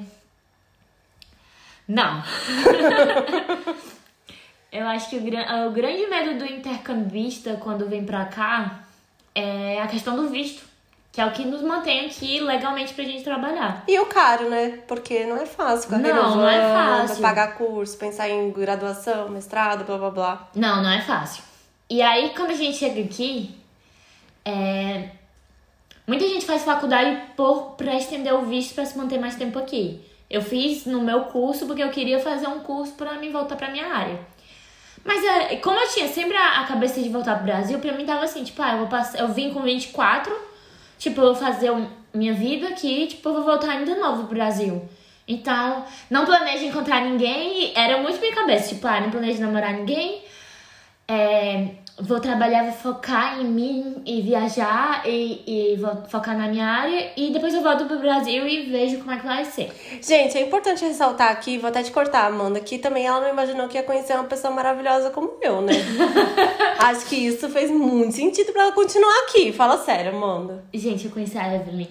Não. (laughs) Eu acho que o, o grande medo do intercambista quando vem pra cá é a questão do visto. Que é o que nos mantém aqui legalmente pra gente trabalhar. E o caro, né? Porque não é fácil ficar Não, não é fácil. Pagar curso, pensar em graduação, mestrado, blá blá blá. Não, não é fácil. E aí, quando a gente chega aqui, é... Muita gente faz faculdade por para estender o visto para se manter mais tempo aqui. Eu fiz no meu curso porque eu queria fazer um curso para me voltar para minha área. Mas é, como eu tinha sempre a, cabeça de voltar pro Brasil, pra mim tava assim, tipo, ah, eu vou eu vim com 24, tipo, eu vou fazer um, minha vida aqui, tipo, eu vou voltar ainda novo pro Brasil. Então, não planejo encontrar ninguém, era muito minha cabeça, tipo, ah, não planejo namorar ninguém. É, vou trabalhar, vou focar em mim e viajar e, e vou focar na minha área e depois eu volto pro Brasil e vejo como é que vai ser. Gente, é importante ressaltar aqui, vou até te cortar, Amanda, que também ela não imaginou que ia conhecer uma pessoa maravilhosa como eu, né? (laughs) Acho que isso fez muito sentido pra ela continuar aqui. Fala sério, Amanda. Gente, eu conheci a Evelyn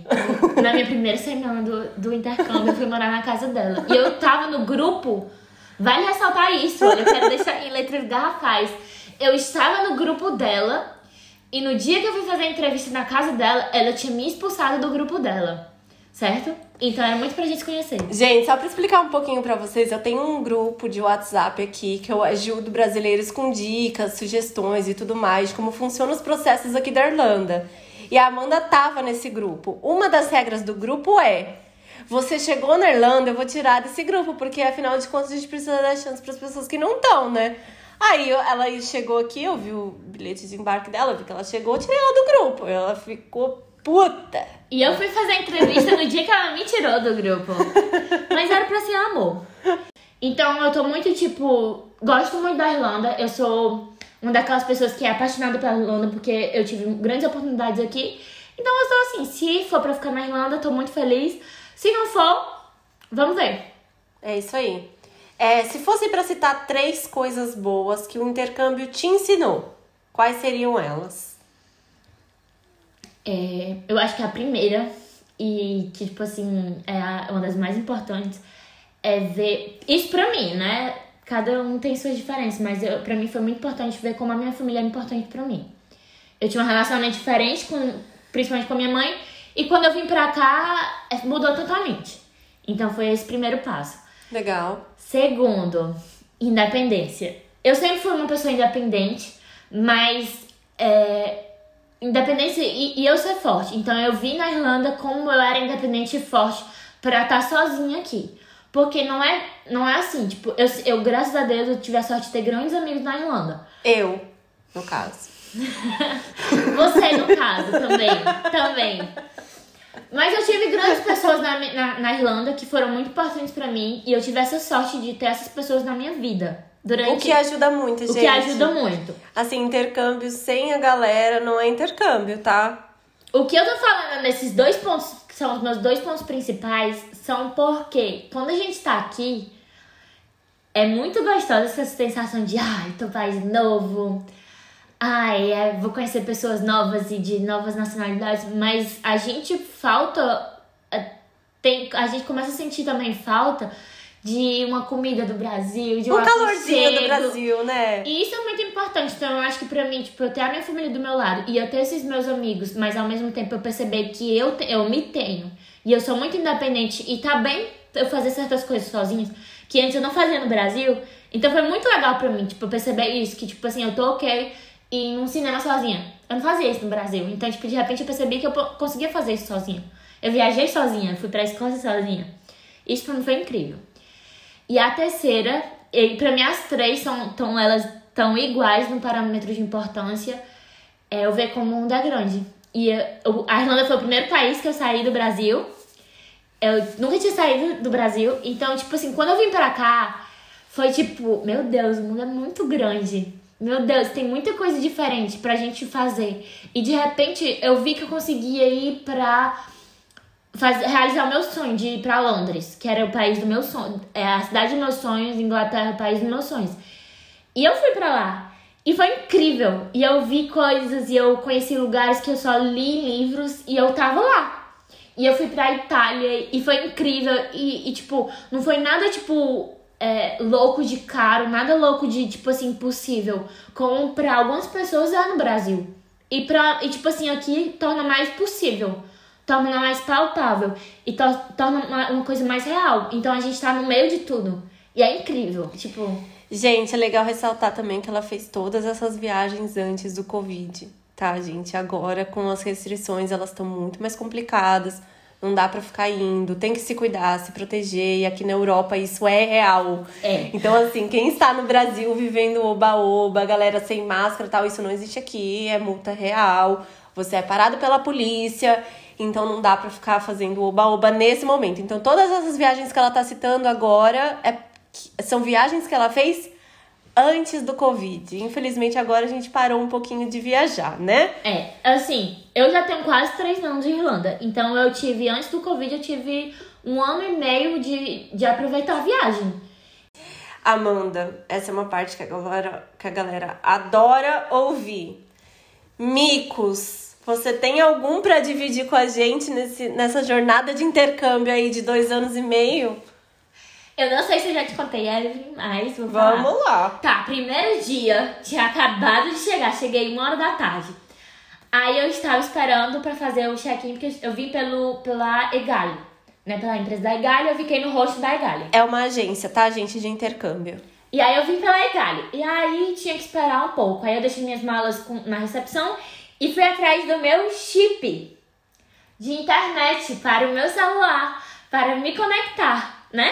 na minha primeira semana do, do intercâmbio, eu fui morar na casa dela. E eu tava no grupo, vale ressaltar isso, olha, eu quero deixar em letras garrafais eu estava no grupo dela e no dia que eu fui fazer a entrevista na casa dela, ela tinha me expulsado do grupo dela. Certo? Então era muito pra gente conhecer. Gente, só pra explicar um pouquinho pra vocês, eu tenho um grupo de WhatsApp aqui que eu ajudo brasileiros com dicas, sugestões e tudo mais, de como funcionam os processos aqui da Irlanda. E a Amanda tava nesse grupo. Uma das regras do grupo é: você chegou na Irlanda, eu vou tirar desse grupo, porque afinal de contas a gente precisa dar chance para as pessoas que não estão, né? Aí ela chegou aqui, eu vi o bilhete de embarque dela, vi que ela chegou, tirei ela do grupo. Ela ficou puta. E eu fui fazer a entrevista no dia que ela me tirou do grupo. Mas era pra ser amor. Então eu tô muito, tipo, gosto muito da Irlanda. Eu sou uma daquelas pessoas que é apaixonada pela Irlanda porque eu tive grandes oportunidades aqui. Então eu estou assim, se for pra ficar na Irlanda, tô muito feliz. Se não for, vamos ver. É isso aí. É, se fosse para citar três coisas boas que o intercâmbio te ensinou, quais seriam elas? É, eu acho que a primeira, e que, tipo assim, é uma das mais importantes, é ver. Isso pra mim, né? Cada um tem suas diferenças, mas eu, pra mim foi muito importante ver como a minha família é importante pra mim. Eu tinha um relacionamento diferente, com, principalmente com a minha mãe, e quando eu vim pra cá, é, mudou totalmente. Então foi esse primeiro passo. Legal. Segundo, independência. Eu sempre fui uma pessoa independente, mas é, independência e, e, eu ser forte. Então eu vim na Irlanda como eu era independente e forte para estar tá sozinha aqui. Porque não é, não é assim, tipo, eu, eu, graças a Deus, eu tive a sorte de ter grandes amigos na Irlanda. Eu, no caso. (laughs) Você, no caso, também. Também. Mas eu tive grandes pessoas na, na, na Irlanda que foram muito importantes para mim e eu tive essa sorte de ter essas pessoas na minha vida. Durante... O que ajuda muito, gente. O que ajuda muito. Assim, intercâmbio sem a galera não é intercâmbio, tá? O que eu tô falando nesses dois pontos, que são os meus dois pontos principais, são porque quando a gente tá aqui, é muito gostosa essa sensação de, ai, tô país novo, ai, é, vou conhecer pessoas novas e de novas nacionalidades, mas a gente falta. É, tem, a gente começa a sentir também falta de uma comida do Brasil, de um, um calorzinho do Brasil, né? E isso é muito importante. Então, eu acho que pra mim, tipo, eu ter a minha família do meu lado e eu ter esses meus amigos, mas ao mesmo tempo eu perceber que eu, te, eu me tenho e eu sou muito independente e tá bem eu fazer certas coisas sozinha, que antes eu não fazia no Brasil. Então foi muito legal pra mim, tipo, perceber isso, que tipo assim, eu tô ok em um cinema sozinha. Eu não fazia isso no Brasil. Então, tipo, de repente eu percebi que eu conseguia fazer isso sozinha. Eu viajei sozinha, fui pra Escócia sozinha. Isso pra mim foi incrível. E a terceira, e pra mim as três são tão, elas tão iguais no parâmetro de importância, é eu ver como o mundo é grande. E eu, a Irlanda foi o primeiro país que eu saí do Brasil. Eu nunca tinha saído do Brasil. Então, tipo assim, quando eu vim pra cá, foi tipo, meu Deus, o mundo é muito grande. Meu Deus, tem muita coisa diferente pra gente fazer. E de repente eu vi que eu conseguia ir pra fazer, realizar o meu sonho de ir pra Londres, que era o país do meu sonho, é a cidade dos meus sonhos, Inglaterra, o país dos meus sonhos. E eu fui pra lá. E foi incrível. E eu vi coisas e eu conheci lugares que eu só li livros e eu tava lá. E eu fui pra Itália e foi incrível. E, e tipo, não foi nada tipo é, louco de caro, nada louco de, tipo assim, impossível. Como pra algumas pessoas é no Brasil. E, pra, e tipo assim, aqui torna mais possível. Torna mais palpável. E to, torna uma, uma coisa mais real. Então a gente tá no meio de tudo. E é incrível. Tipo. Gente, é legal ressaltar também que ela fez todas essas viagens antes do Covid. tá, gente? Agora, com as restrições, elas estão muito mais complicadas. Não dá pra ficar indo, tem que se cuidar, se proteger. E aqui na Europa isso é real. É. Então, assim, quem está no Brasil vivendo oba-oba, galera sem máscara e tal, isso não existe aqui, é multa real. Você é parado pela polícia, então não dá pra ficar fazendo oba-oba nesse momento. Então, todas essas viagens que ela tá citando agora é, são viagens que ela fez antes do Covid. Infelizmente, agora a gente parou um pouquinho de viajar, né? É, assim, eu já tenho quase três anos de Irlanda. Então eu tive, antes do Covid, eu tive um ano e meio de, de aproveitar a viagem. Amanda, essa é uma parte que a galera, que a galera adora ouvir. Micos, você tem algum para dividir com a gente nesse, nessa jornada de intercâmbio aí de dois anos e meio? Eu não sei se eu já te contei, Evelyn, mas vou falar. Vamos lá. Tá, primeiro dia, tinha acabado de chegar, cheguei uma hora da tarde. Aí eu estava esperando pra fazer o check-in, porque eu vim pelo, pela Egali, né? Pela empresa da Egali, eu fiquei no rosto da Egali. É uma agência, tá, gente, de intercâmbio. E aí eu vim pela Egali. E aí tinha que esperar um pouco. Aí eu deixei minhas malas com- na recepção e fui atrás do meu chip de internet para o meu celular, para me conectar, né?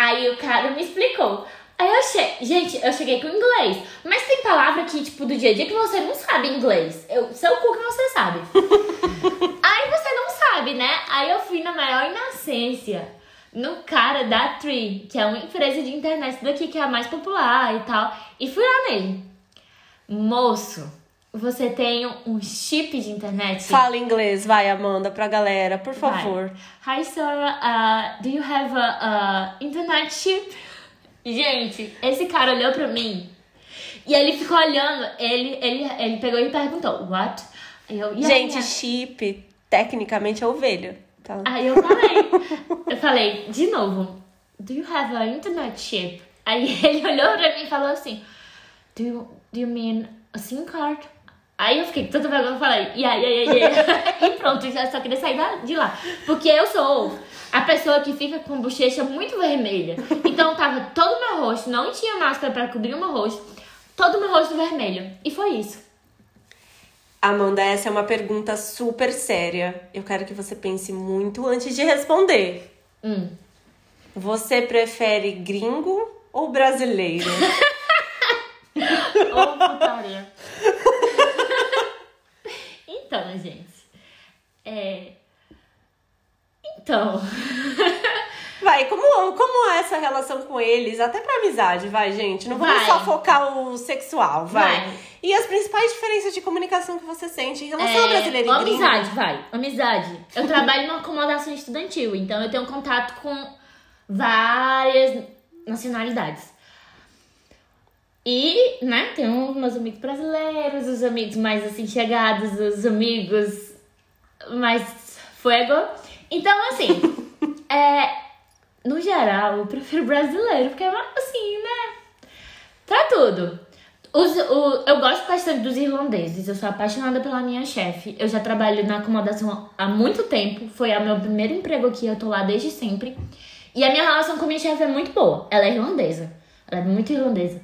Aí o cara me explicou. Aí eu cheguei, gente, eu cheguei com inglês. Mas tem palavra que, tipo, do dia a dia que você não sabe inglês. Eu, seu cu que você sabe. (laughs) Aí você não sabe, né? Aí eu fui na maior inocência no cara da Tree, que é uma empresa de internet daqui que é a mais popular e tal. E fui lá nele. Moço, você tem um chip de internet? Fala inglês, vai, Amanda, pra galera, por Vai. favor. Hi, Sarah. Uh, do you have a, a internet chip? Gente, esse cara olhou pra mim e ele ficou olhando. Ele, ele, ele pegou e perguntou: What? Eu, "Yeah, gente, yeah." chip, tecnicamente, é ovelha, tá? Aí eu falei, eu falei, de novo, do you have a internet chip? Aí (laughs) ele olhou pra mim e falou assim, do you, do you mean a SIM card? Aí eu fiquei toda vergonha e falei, yeah, yeah, yeah, yeah. e pronto, já só queria sair de lá. Porque eu sou a pessoa que fica com bochecha muito vermelha. Então tava todo o meu rosto, não tinha máscara pra cobrir o meu rosto, todo o meu rosto vermelho. E foi isso. Amanda, essa é uma pergunta super séria. Eu quero que você pense muito antes de responder. Hum. Você prefere gringo ou brasileiro? (laughs) Ô, putaria. Então, gente. É. Então. (laughs) Vai, como, como é essa relação com eles? Até pra amizade, vai, gente. Não vamos Vai. só focar o sexual, vai. Vai. E as principais diferenças de comunicação que você sente em relação ao brasileiro e gringo? É, amizade, vai. Amizade. Eu trabalho numa acomodação estudantil, então eu tenho contato com várias nacionalidades. E, né, tenho meus amigos brasileiros, os amigos mais assim chegados, os amigos mais fuego. Então, assim, (laughs) é, no geral, eu prefiro brasileiro, porque assim, né? Pra tudo. Os, o, eu gosto bastante dos irlandeses. Eu sou apaixonada pela minha chefe. Eu já trabalho na acomodação há muito tempo. Foi o meu primeiro emprego aqui. Eu tô lá desde sempre. E a minha relação com a minha chefe é muito boa. Ela é irlandesa. Ela é muito irlandesa.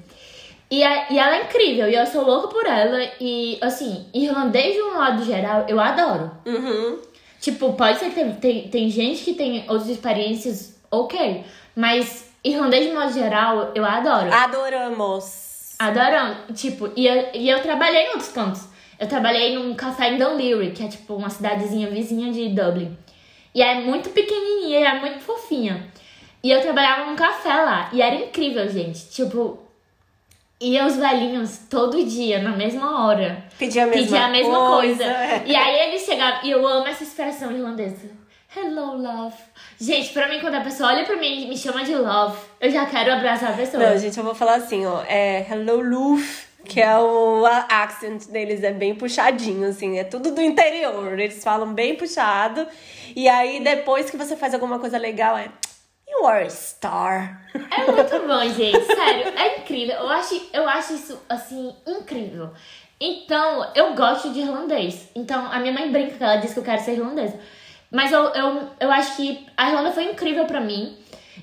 E, a- e ela é incrível. E eu sou louca por ela. E, assim, irlandês de um modo geral, eu adoro. Uhum. Tipo, pode ser que tem, tem, tem gente que tem outras experiências, ok. Mas irlandês de modo geral, eu adoro. Adoramos. Adorando. Tipo, e eu, e eu trabalhei em outros cantos. Eu trabalhei num café em Dunleary, que é tipo uma cidadezinha vizinha de Dublin. E é muito pequenininha, é muito fofinha. E eu trabalhava num café lá. E era incrível, gente. Tipo, ia os velhinhos todo dia, na mesma hora. Pedir a mesma Pedir a mesma coisa. É. (laughs) E aí eles chegavam. E eu amo essa expressão irlandesa. Hello, love. Gente, pra mim, quando a pessoa olha pra mim e me chama de love, eu já quero abraçar a pessoa. Não, gente, eu vou falar assim, ó. É Hello Luf, que é o accent deles, é bem puxadinho, assim. É tudo do interior. Eles falam bem puxado. E aí, depois que você faz alguma coisa legal, é... You are a star. É muito bom, gente. Sério, é incrível. Eu acho, eu acho isso, assim, incrível. Então, eu gosto de irlandês. Então, a minha mãe brinca que ela diz que eu quero ser irlandesa. Mas eu, eu, eu acho que a Irlanda foi incrível pra mim.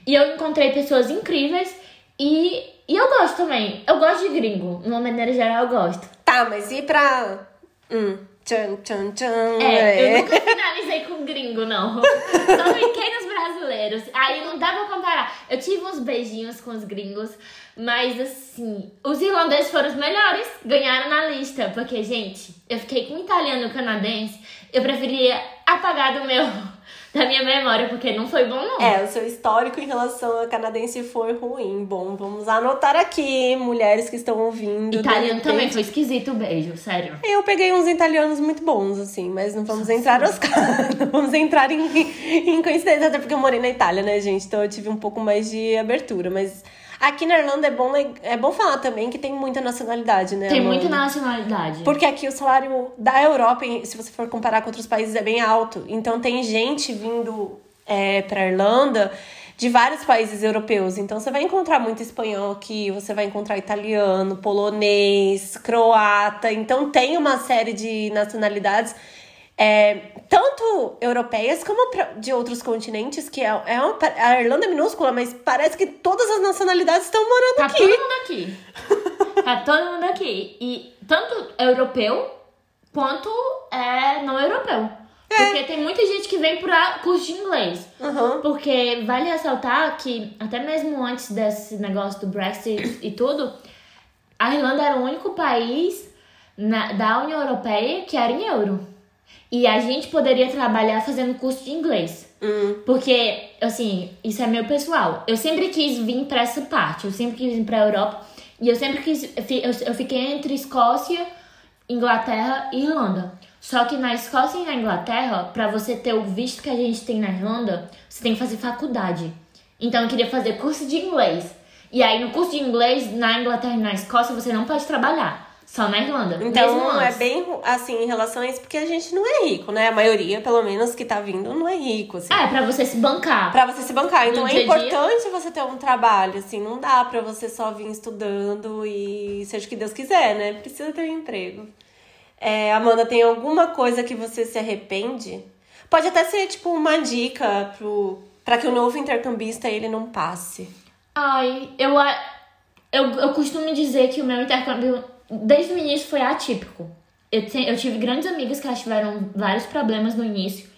E eu encontrei pessoas incríveis. E, e eu gosto também. Eu gosto de gringo. De uma maneira geral, eu gosto. Tá, mas e pra Hum. Tchan, tchan, tchan. É, eu nunca finalizei com gringo, não. Só fiquei nos brasileiros. Aí não dá pra comparar. Eu tive uns beijinhos com os gringos, mas assim, os irlandeses foram os melhores, ganharam na lista. Porque, gente, eu fiquei com italiano e canadense, eu preferia apagar do meu (laughs) da minha memória, porque não foi bom, não. É, o seu histórico em relação a canadense foi ruim. Bom, vamos anotar aqui, mulheres que estão ouvindo. Italiano também foi esquisito o beijo, sério. Eu peguei uns italianos muito bons, assim, mas não vamos entrar nos (laughs) não vamos entrar em, em coincidência, até porque eu morei na Itália, né, gente? Então eu tive um pouco mais de abertura, mas. Aqui na Irlanda é bom, é bom falar também que tem muita nacionalidade, né? Tem muita nacionalidade. Porque aqui o salário da Europa, se você for comparar com outros países, é bem alto. Então tem gente vindo é, pra Irlanda de vários países europeus. Então você vai encontrar muito espanhol aqui, você vai encontrar italiano, polonês, croata. Então tem uma série de nacionalidades é, tanto europeias como de outros continentes, que é, é uma, a Irlanda é minúscula, mas parece que todas as nacionalidades estão morando tá aqui. Tá todo mundo aqui. tá todo mundo aqui. E tanto europeu quanto é não europeu. É. Porque tem muita gente que vem pra curso de inglês. Uhum. Porque vale ressaltar que, até mesmo antes desse negócio do Brexit e tudo, a Irlanda era o único país na, da União Europeia que era em euro. E a gente poderia trabalhar fazendo curso de inglês. Hum. Porque, assim, isso é meu pessoal. Eu sempre quis vir para essa parte. Eu sempre quis vir pra Europa. E eu sempre quis. Eu fiquei entre Escócia, Inglaterra e Irlanda. Só que na Escócia e na Inglaterra, para você ter o visto que a gente tem na Irlanda, você tem que fazer faculdade. Então eu queria fazer curso de inglês. E aí no curso de inglês, na Inglaterra e na Escócia, você não pode trabalhar. Só na Irlanda. Então é bem assim em relação a isso, porque a gente não é rico, né? A maioria, pelo menos, que tá vindo, não é rico. Assim. É, pra você se bancar. Pra você se bancar. Então é importante você ter um trabalho, assim, não dá pra você só vir estudando e seja o que Deus quiser, né? Precisa ter um emprego. É, Amanda, tem alguma coisa que você se arrepende? Pode até ser, tipo, uma dica pro, pra que o novo intercambista ele não passe. Ai, eu, eu, eu costumo dizer que o meu intercâmbio desde o início foi atípico. Eu, te, eu tive grandes amigas que tiveram vários problemas no início.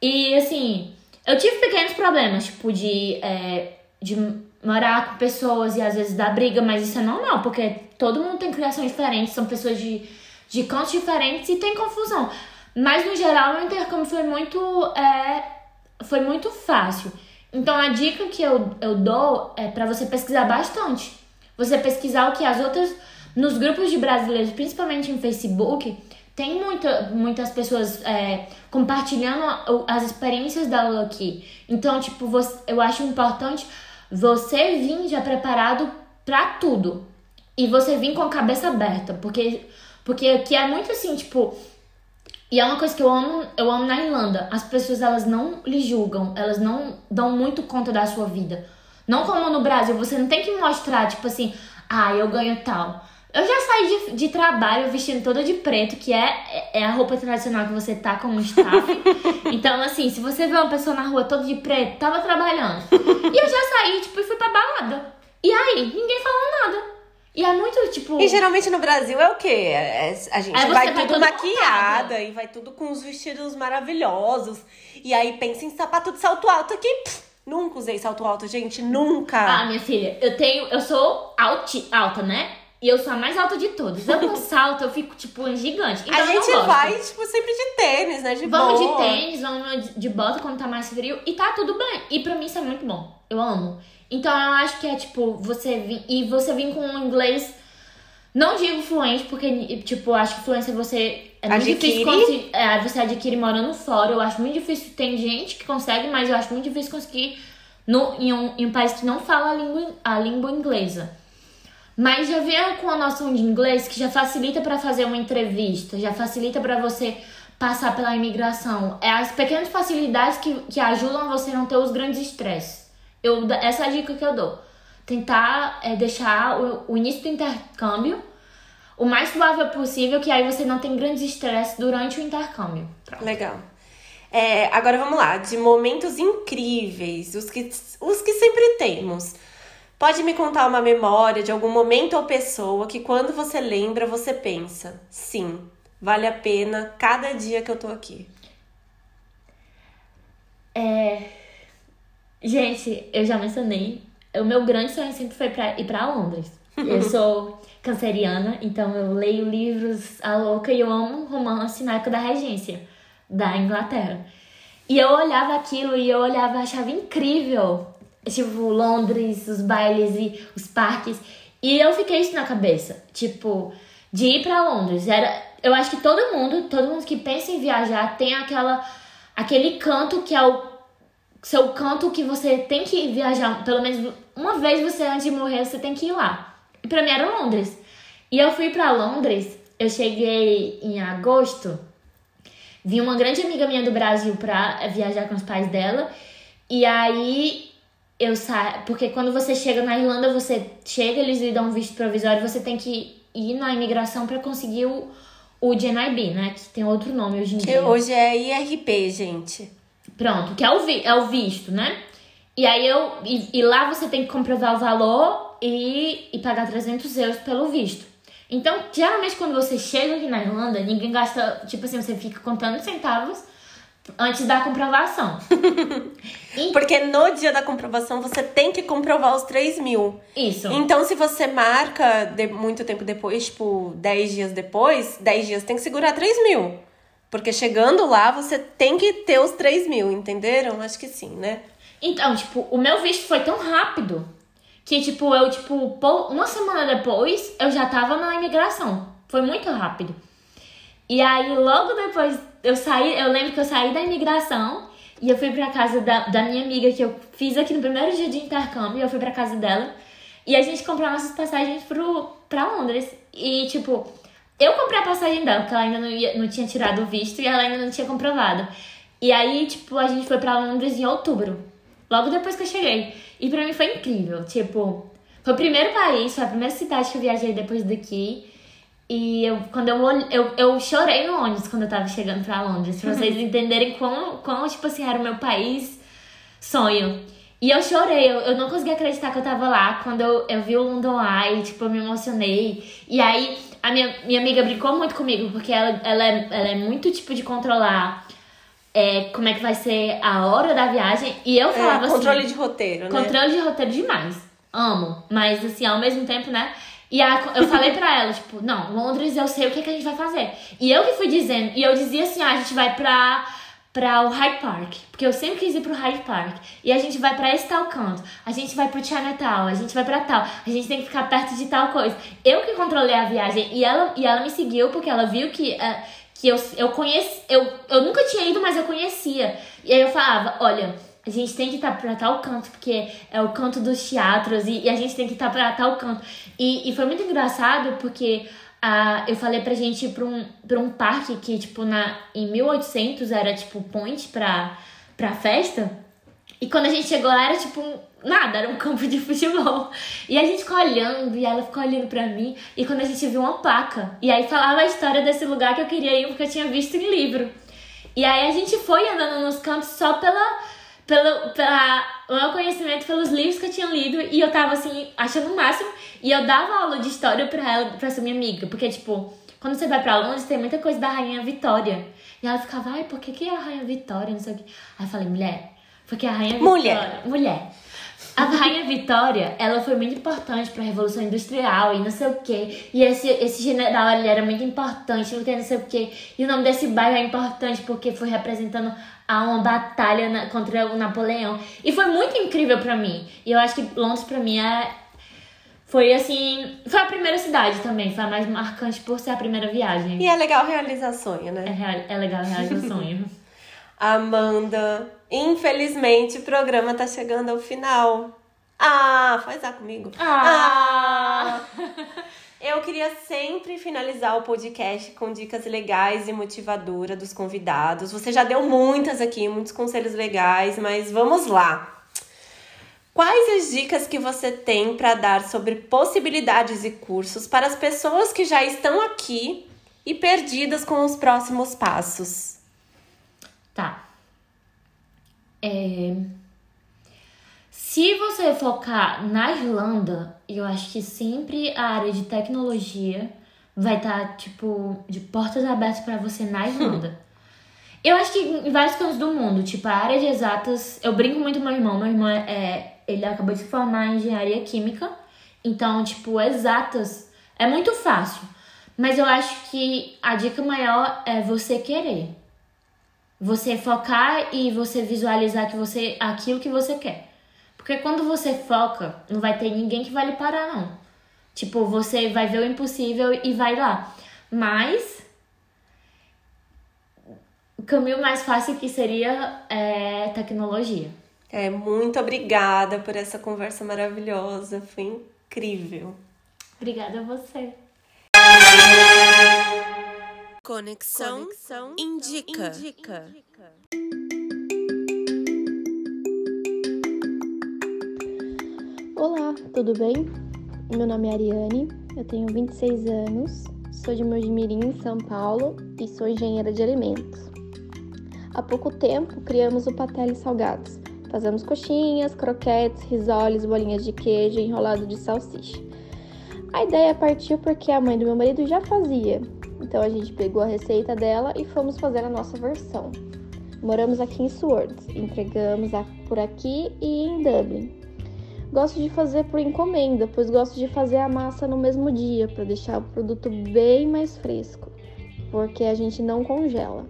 E assim, eu tive pequenos problemas, tipo, de, é, de morar com pessoas e às vezes dar briga, mas isso é normal, porque todo mundo tem criação diferente, são pessoas de, de cantos diferentes e tem confusão. Mas no geral o intercâmbio foi muito, é, foi muito fácil. Então a dica que eu, eu dou é para você pesquisar bastante. Você pesquisar o que as outras nos grupos de brasileiros, principalmente em Facebook, tem muita, muitas pessoas é, compartilhando as experiências da Lucky. Então, tipo, você, eu acho importante você vir já preparado para tudo. E você vir com a cabeça aberta. Porque, porque aqui é muito assim, tipo. E é uma coisa que eu amo, eu amo na Irlanda. As pessoas, elas não lhe julgam. Elas não dão muito conta da sua vida. Não como no Brasil. Você não tem que mostrar, tipo assim, ah, eu ganho tal. Eu já saí de, de trabalho vestindo toda de preto, que é, é a roupa tradicional que você tá como staff. (laughs) então, assim, se você vê uma pessoa na rua toda de preto, tava trabalhando. E eu já saí, tipo, e fui pra balada. E aí, ninguém falou nada. E é muito, tipo. E geralmente no Brasil é o quê? É, é a gente vai, vai, tudo, tudo maquiada e vai tudo com os vestidos maravilhosos. E aí pensa em sapato de salto alto aqui. Pff, nunca usei salto alto, gente, nunca. Ah, minha filha, eu tenho. Eu sou alti, alta, né? E eu sou a mais alta de todas. Eu com salto, eu fico, tipo, gigante. Então, a gente vai, tipo, sempre de tênis, né? De vamos boa. de tênis, vamos de bota quando tá mais frio. E tá tudo bem. E pra mim isso é muito bom. Eu amo. Então eu acho que é, tipo, você vir... E você vir com um inglês... Não digo fluente, porque, tipo, acho que fluência você... É muito adquire. difícil é, você adquire morando fora. Eu acho muito difícil. Tem gente que consegue, mas eu acho muito difícil conseguir no, em, um, em um país que não fala a língua, a língua inglesa. Mas já veio com a noção de inglês que já facilita para fazer uma entrevista, já facilita para você passar pela imigração. É as pequenas facilidades que, que ajudam você a não ter os grandes estresses. Eu, essa é a dica que eu dou. Tentar é, deixar o, o início do intercâmbio o mais suave possível, que aí você não tem grandes estresses durante o intercâmbio. Pronto. Legal. É, agora vamos lá, de momentos incríveis, os que, os que sempre temos. Pode me contar uma memória de algum momento ou pessoa que quando você lembra, você pensa, sim, vale a pena cada dia que eu tô aqui? É. Gente, eu já mencionei. O meu grande sonho sempre foi pra ir pra Londres. (laughs) Eu sou canceriana, então eu leio livros a louca e eu amo romance na época da regência da Inglaterra. E eu olhava aquilo e eu olhava e achava incrível. Tipo, Londres, os bailes e os parques. E eu fiquei isso na cabeça. Tipo, de ir pra Londres. Era, eu acho que todo mundo, todo mundo que pensa em viajar tem aquela aquele canto que é o seu canto que você tem que viajar, pelo menos uma vez você antes de morrer, você tem que ir lá. E pra mim era Londres. E eu fui para Londres, eu cheguei em agosto, vi uma grande amiga minha do Brasil pra viajar com os pais dela, e aí eu saio, porque quando você chega na Irlanda, você chega, eles lhe dão um visto provisório, você tem que ir na imigração para conseguir o, o GNIB, né? Que tem outro nome hoje em Que dia. hoje é IRP, gente. Pronto, que é o, vi, é o visto, né? E aí eu. E, e, lá você tem que comprovar o valor e, e pagar 300 euros pelo visto. Então, geralmente quando você chega aqui na Irlanda, ninguém gasta. Tipo assim, você fica contando centavos antes da comprovação. e... (laughs) Porque no dia da comprovação você tem que comprovar os 3 mil. Isso. Então, se você marca de muito tempo depois, tipo 10 dias depois, 10 dias tem que segurar 3 mil. Porque chegando lá, você tem que ter os 3 mil, entenderam? Acho que sim, né? Então, tipo, o meu visto foi tão rápido que, tipo, eu, tipo, uma semana depois, eu já tava na imigração. Foi muito rápido. E aí, logo depois, eu saí, eu lembro que eu saí da imigração e eu fui pra casa da, da minha amiga que eu fiz aqui no primeiro dia de intercâmbio. Eu fui pra casa dela e a gente comprou nossas passagens pro, pra Londres. E, tipo, eu comprei a passagem dela, porque ela ainda não, ia, não tinha tirado o visto e ela ainda não tinha comprovado. E aí, tipo, a gente foi pra Londres em outubro. Logo depois que eu cheguei. E pra mim foi incrível. Tipo, foi o primeiro país, foi a primeira cidade que eu viajei depois daqui. E eu, quando eu, eu, eu chorei no ônibus quando eu tava chegando pra Londres. Pra vocês (laughs) entenderem quão, quão, tipo assim, era o meu país sonho. E eu chorei, eu, eu não conseguia acreditar que eu tava lá quando eu, eu vi o London Eye, tipo, eu me emocionei. E aí, a minha, minha amiga brincou muito comigo, porque ela, ela, é, ela é muito, tipo, de controlar é, como é que vai ser a hora da viagem. E eu falava é, controle assim... de roteiro, né? Controle de roteiro demais. Amo. Mas, assim, ao mesmo tempo, né? E a, eu falei pra ela, tipo, não, Londres eu sei o que, que a gente vai fazer. E eu que fui dizendo, e eu dizia assim, ah, a gente vai pra para o Hyde Park, porque eu sempre quis ir pro Hyde Park. E a gente vai para esse tal canto, a gente vai pro Chinatown, a gente vai para tal, a gente tem que ficar perto de tal coisa. Eu que controlei a viagem e ela e ela me seguiu porque ela viu que uh, que eu eu conheci, eu eu nunca tinha ido, mas eu conhecia. E aí eu falava, olha, a gente tem que estar tá para tal canto, porque é o canto dos teatros e, e a gente tem que estar tá para tal canto. E, e foi muito engraçado porque ah, eu falei pra gente ir pra um, pra um parque que, tipo, na, em 1800 era, tipo, point pra, pra festa. E quando a gente chegou lá, era, tipo, nada, era um (laughs) campo de futebol. E a gente ficou olhando, e ela ficou olhando pra mim. E quando a gente viu uma placa, e aí falava a história desse lugar que eu queria ir, porque eu tinha visto em livro. E aí a gente foi andando nos cantos só pela pelo pela, o meu conhecimento pelos livros que eu tinha lido e eu tava assim, achando o máximo. E eu dava aula de história pra ela, pra essa minha amiga. Porque, tipo, quando você vai pra Londres, tem muita coisa da Rainha Vitória. E ela ficava, ai, por que, que é a Rainha Vitória? Não sei o quê. Aí eu falei, mulher, porque a Rainha Vitória. Mulher. Mulher. A Rainha Vitória, ela foi muito importante para a Revolução Industrial e não sei o quê. E esse, esse general, ele era muito importante, tem não sei o quê. E o nome desse bairro é importante porque foi representando a uma batalha na, contra o Napoleão. E foi muito incrível para mim. E eu acho que Londres para mim é foi assim, foi a primeira cidade também, foi a mais marcante por ser a primeira viagem. E é legal realizar sonho, né? É, é legal realizar sonho. (laughs) Amanda, infelizmente o programa tá chegando ao final. Ah, faz lá comigo. Ah! ah. Eu queria sempre finalizar o podcast com dicas legais e motivadoras dos convidados. Você já deu muitas aqui, muitos conselhos legais, mas vamos lá. Quais as dicas que você tem para dar sobre possibilidades e cursos para as pessoas que já estão aqui e perdidas com os próximos passos? Tá. É... Se você focar na Irlanda, eu acho que sempre a área de tecnologia vai estar, tá, tipo, de portas abertas para você na Irlanda. eu acho que em vários cantos do mundo, tipo, a área de exatas. Eu brinco muito com meu irmão. Meu irmão é. Ele acabou de se formar em engenharia química. Então, tipo, exatas é muito fácil. Mas eu acho que a dica maior é você querer. Você focar e você visualizar que você aquilo que você quer. Porque quando você foca, não vai ter ninguém que vai lhe parar, não. Tipo, você vai ver o impossível e vai lá. Mas o caminho mais fácil que seria é tecnologia. É, muito obrigada por essa conversa maravilhosa. Foi incrível. Obrigada a você. Conexão, Conexão indica. indica. Olá, tudo bem? Meu nome é Ariane, eu tenho 26 anos, sou de Mojimirim, São Paulo e sou engenheira de alimentos. Há pouco tempo criamos o Patelli Salgados. Fazemos coxinhas, croquetes, risoles, bolinhas de queijo e enrolado de salsicha. A ideia partiu porque a mãe do meu marido já fazia, então a gente pegou a receita dela e fomos fazer a nossa versão. Moramos aqui em Swords, entregamos por aqui e em Dublin. Gosto de fazer por encomenda, pois gosto de fazer a massa no mesmo dia para deixar o produto bem mais fresco, porque a gente não congela.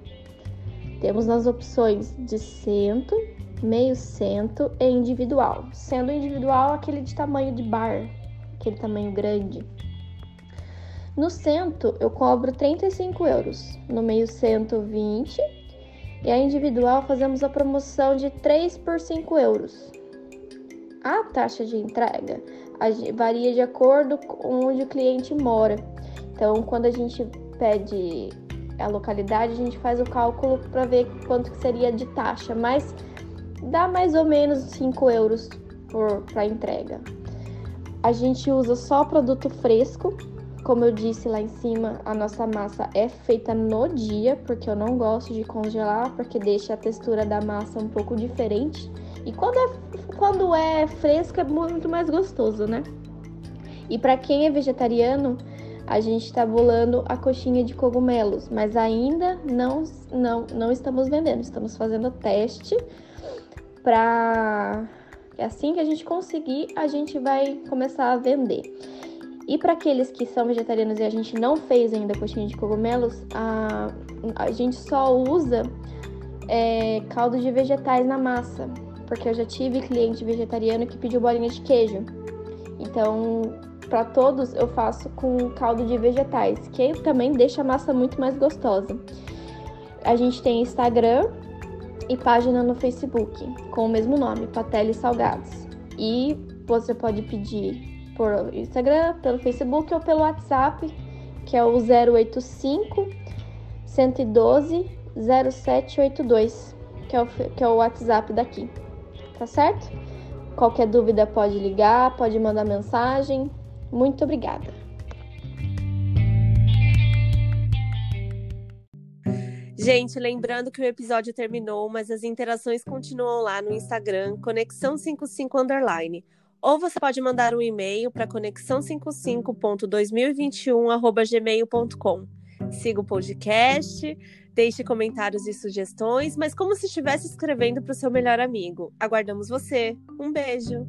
Temos nas opções de cento, meio cento e individual, sendo individual aquele de tamanho de bar, aquele tamanho grande. No cento eu cobro 35 euros, no meio cento 20 e a individual fazemos a promoção de 3 por 5 euros. A taxa de entrega varia de acordo com onde o cliente mora. Então, quando a gente pede a localidade, a gente faz o cálculo para ver quanto que seria de taxa, mas dá mais ou menos 5 euros para entrega. A gente usa só produto fresco. Como eu disse lá em cima, a nossa massa é feita no dia, porque eu não gosto de congelar, porque deixa a textura da massa um pouco diferente. E quando é, quando é fresco é muito mais gostoso, né? E para quem é vegetariano, a gente está bolando a coxinha de cogumelos, mas ainda não, não, não estamos vendendo, estamos fazendo teste para é assim que a gente conseguir, a gente vai começar a vender. E para aqueles que são vegetarianos e a gente não fez ainda coxinha de cogumelos, a, a gente só usa é, caldo de vegetais na massa, porque eu já tive cliente vegetariano que pediu bolinha de queijo. Então, para todos eu faço com caldo de vegetais, que também deixa a massa muito mais gostosa. A gente tem Instagram, e página no Facebook com o mesmo nome, Patelli Salgados. E você pode pedir por Instagram, pelo Facebook ou pelo WhatsApp, que é o 085 112 0782, que é o, que é o WhatsApp daqui. Tá certo? Qualquer dúvida pode ligar, pode mandar mensagem. Muito obrigada. Gente, lembrando que o episódio terminou, mas as interações continuam lá no Instagram, Conexão55 Underline. Ou você pode mandar um e-mail para conexão55.2021.gmail.com. Siga o podcast, deixe comentários e sugestões, mas como se estivesse escrevendo para o seu melhor amigo. Aguardamos você. Um beijo!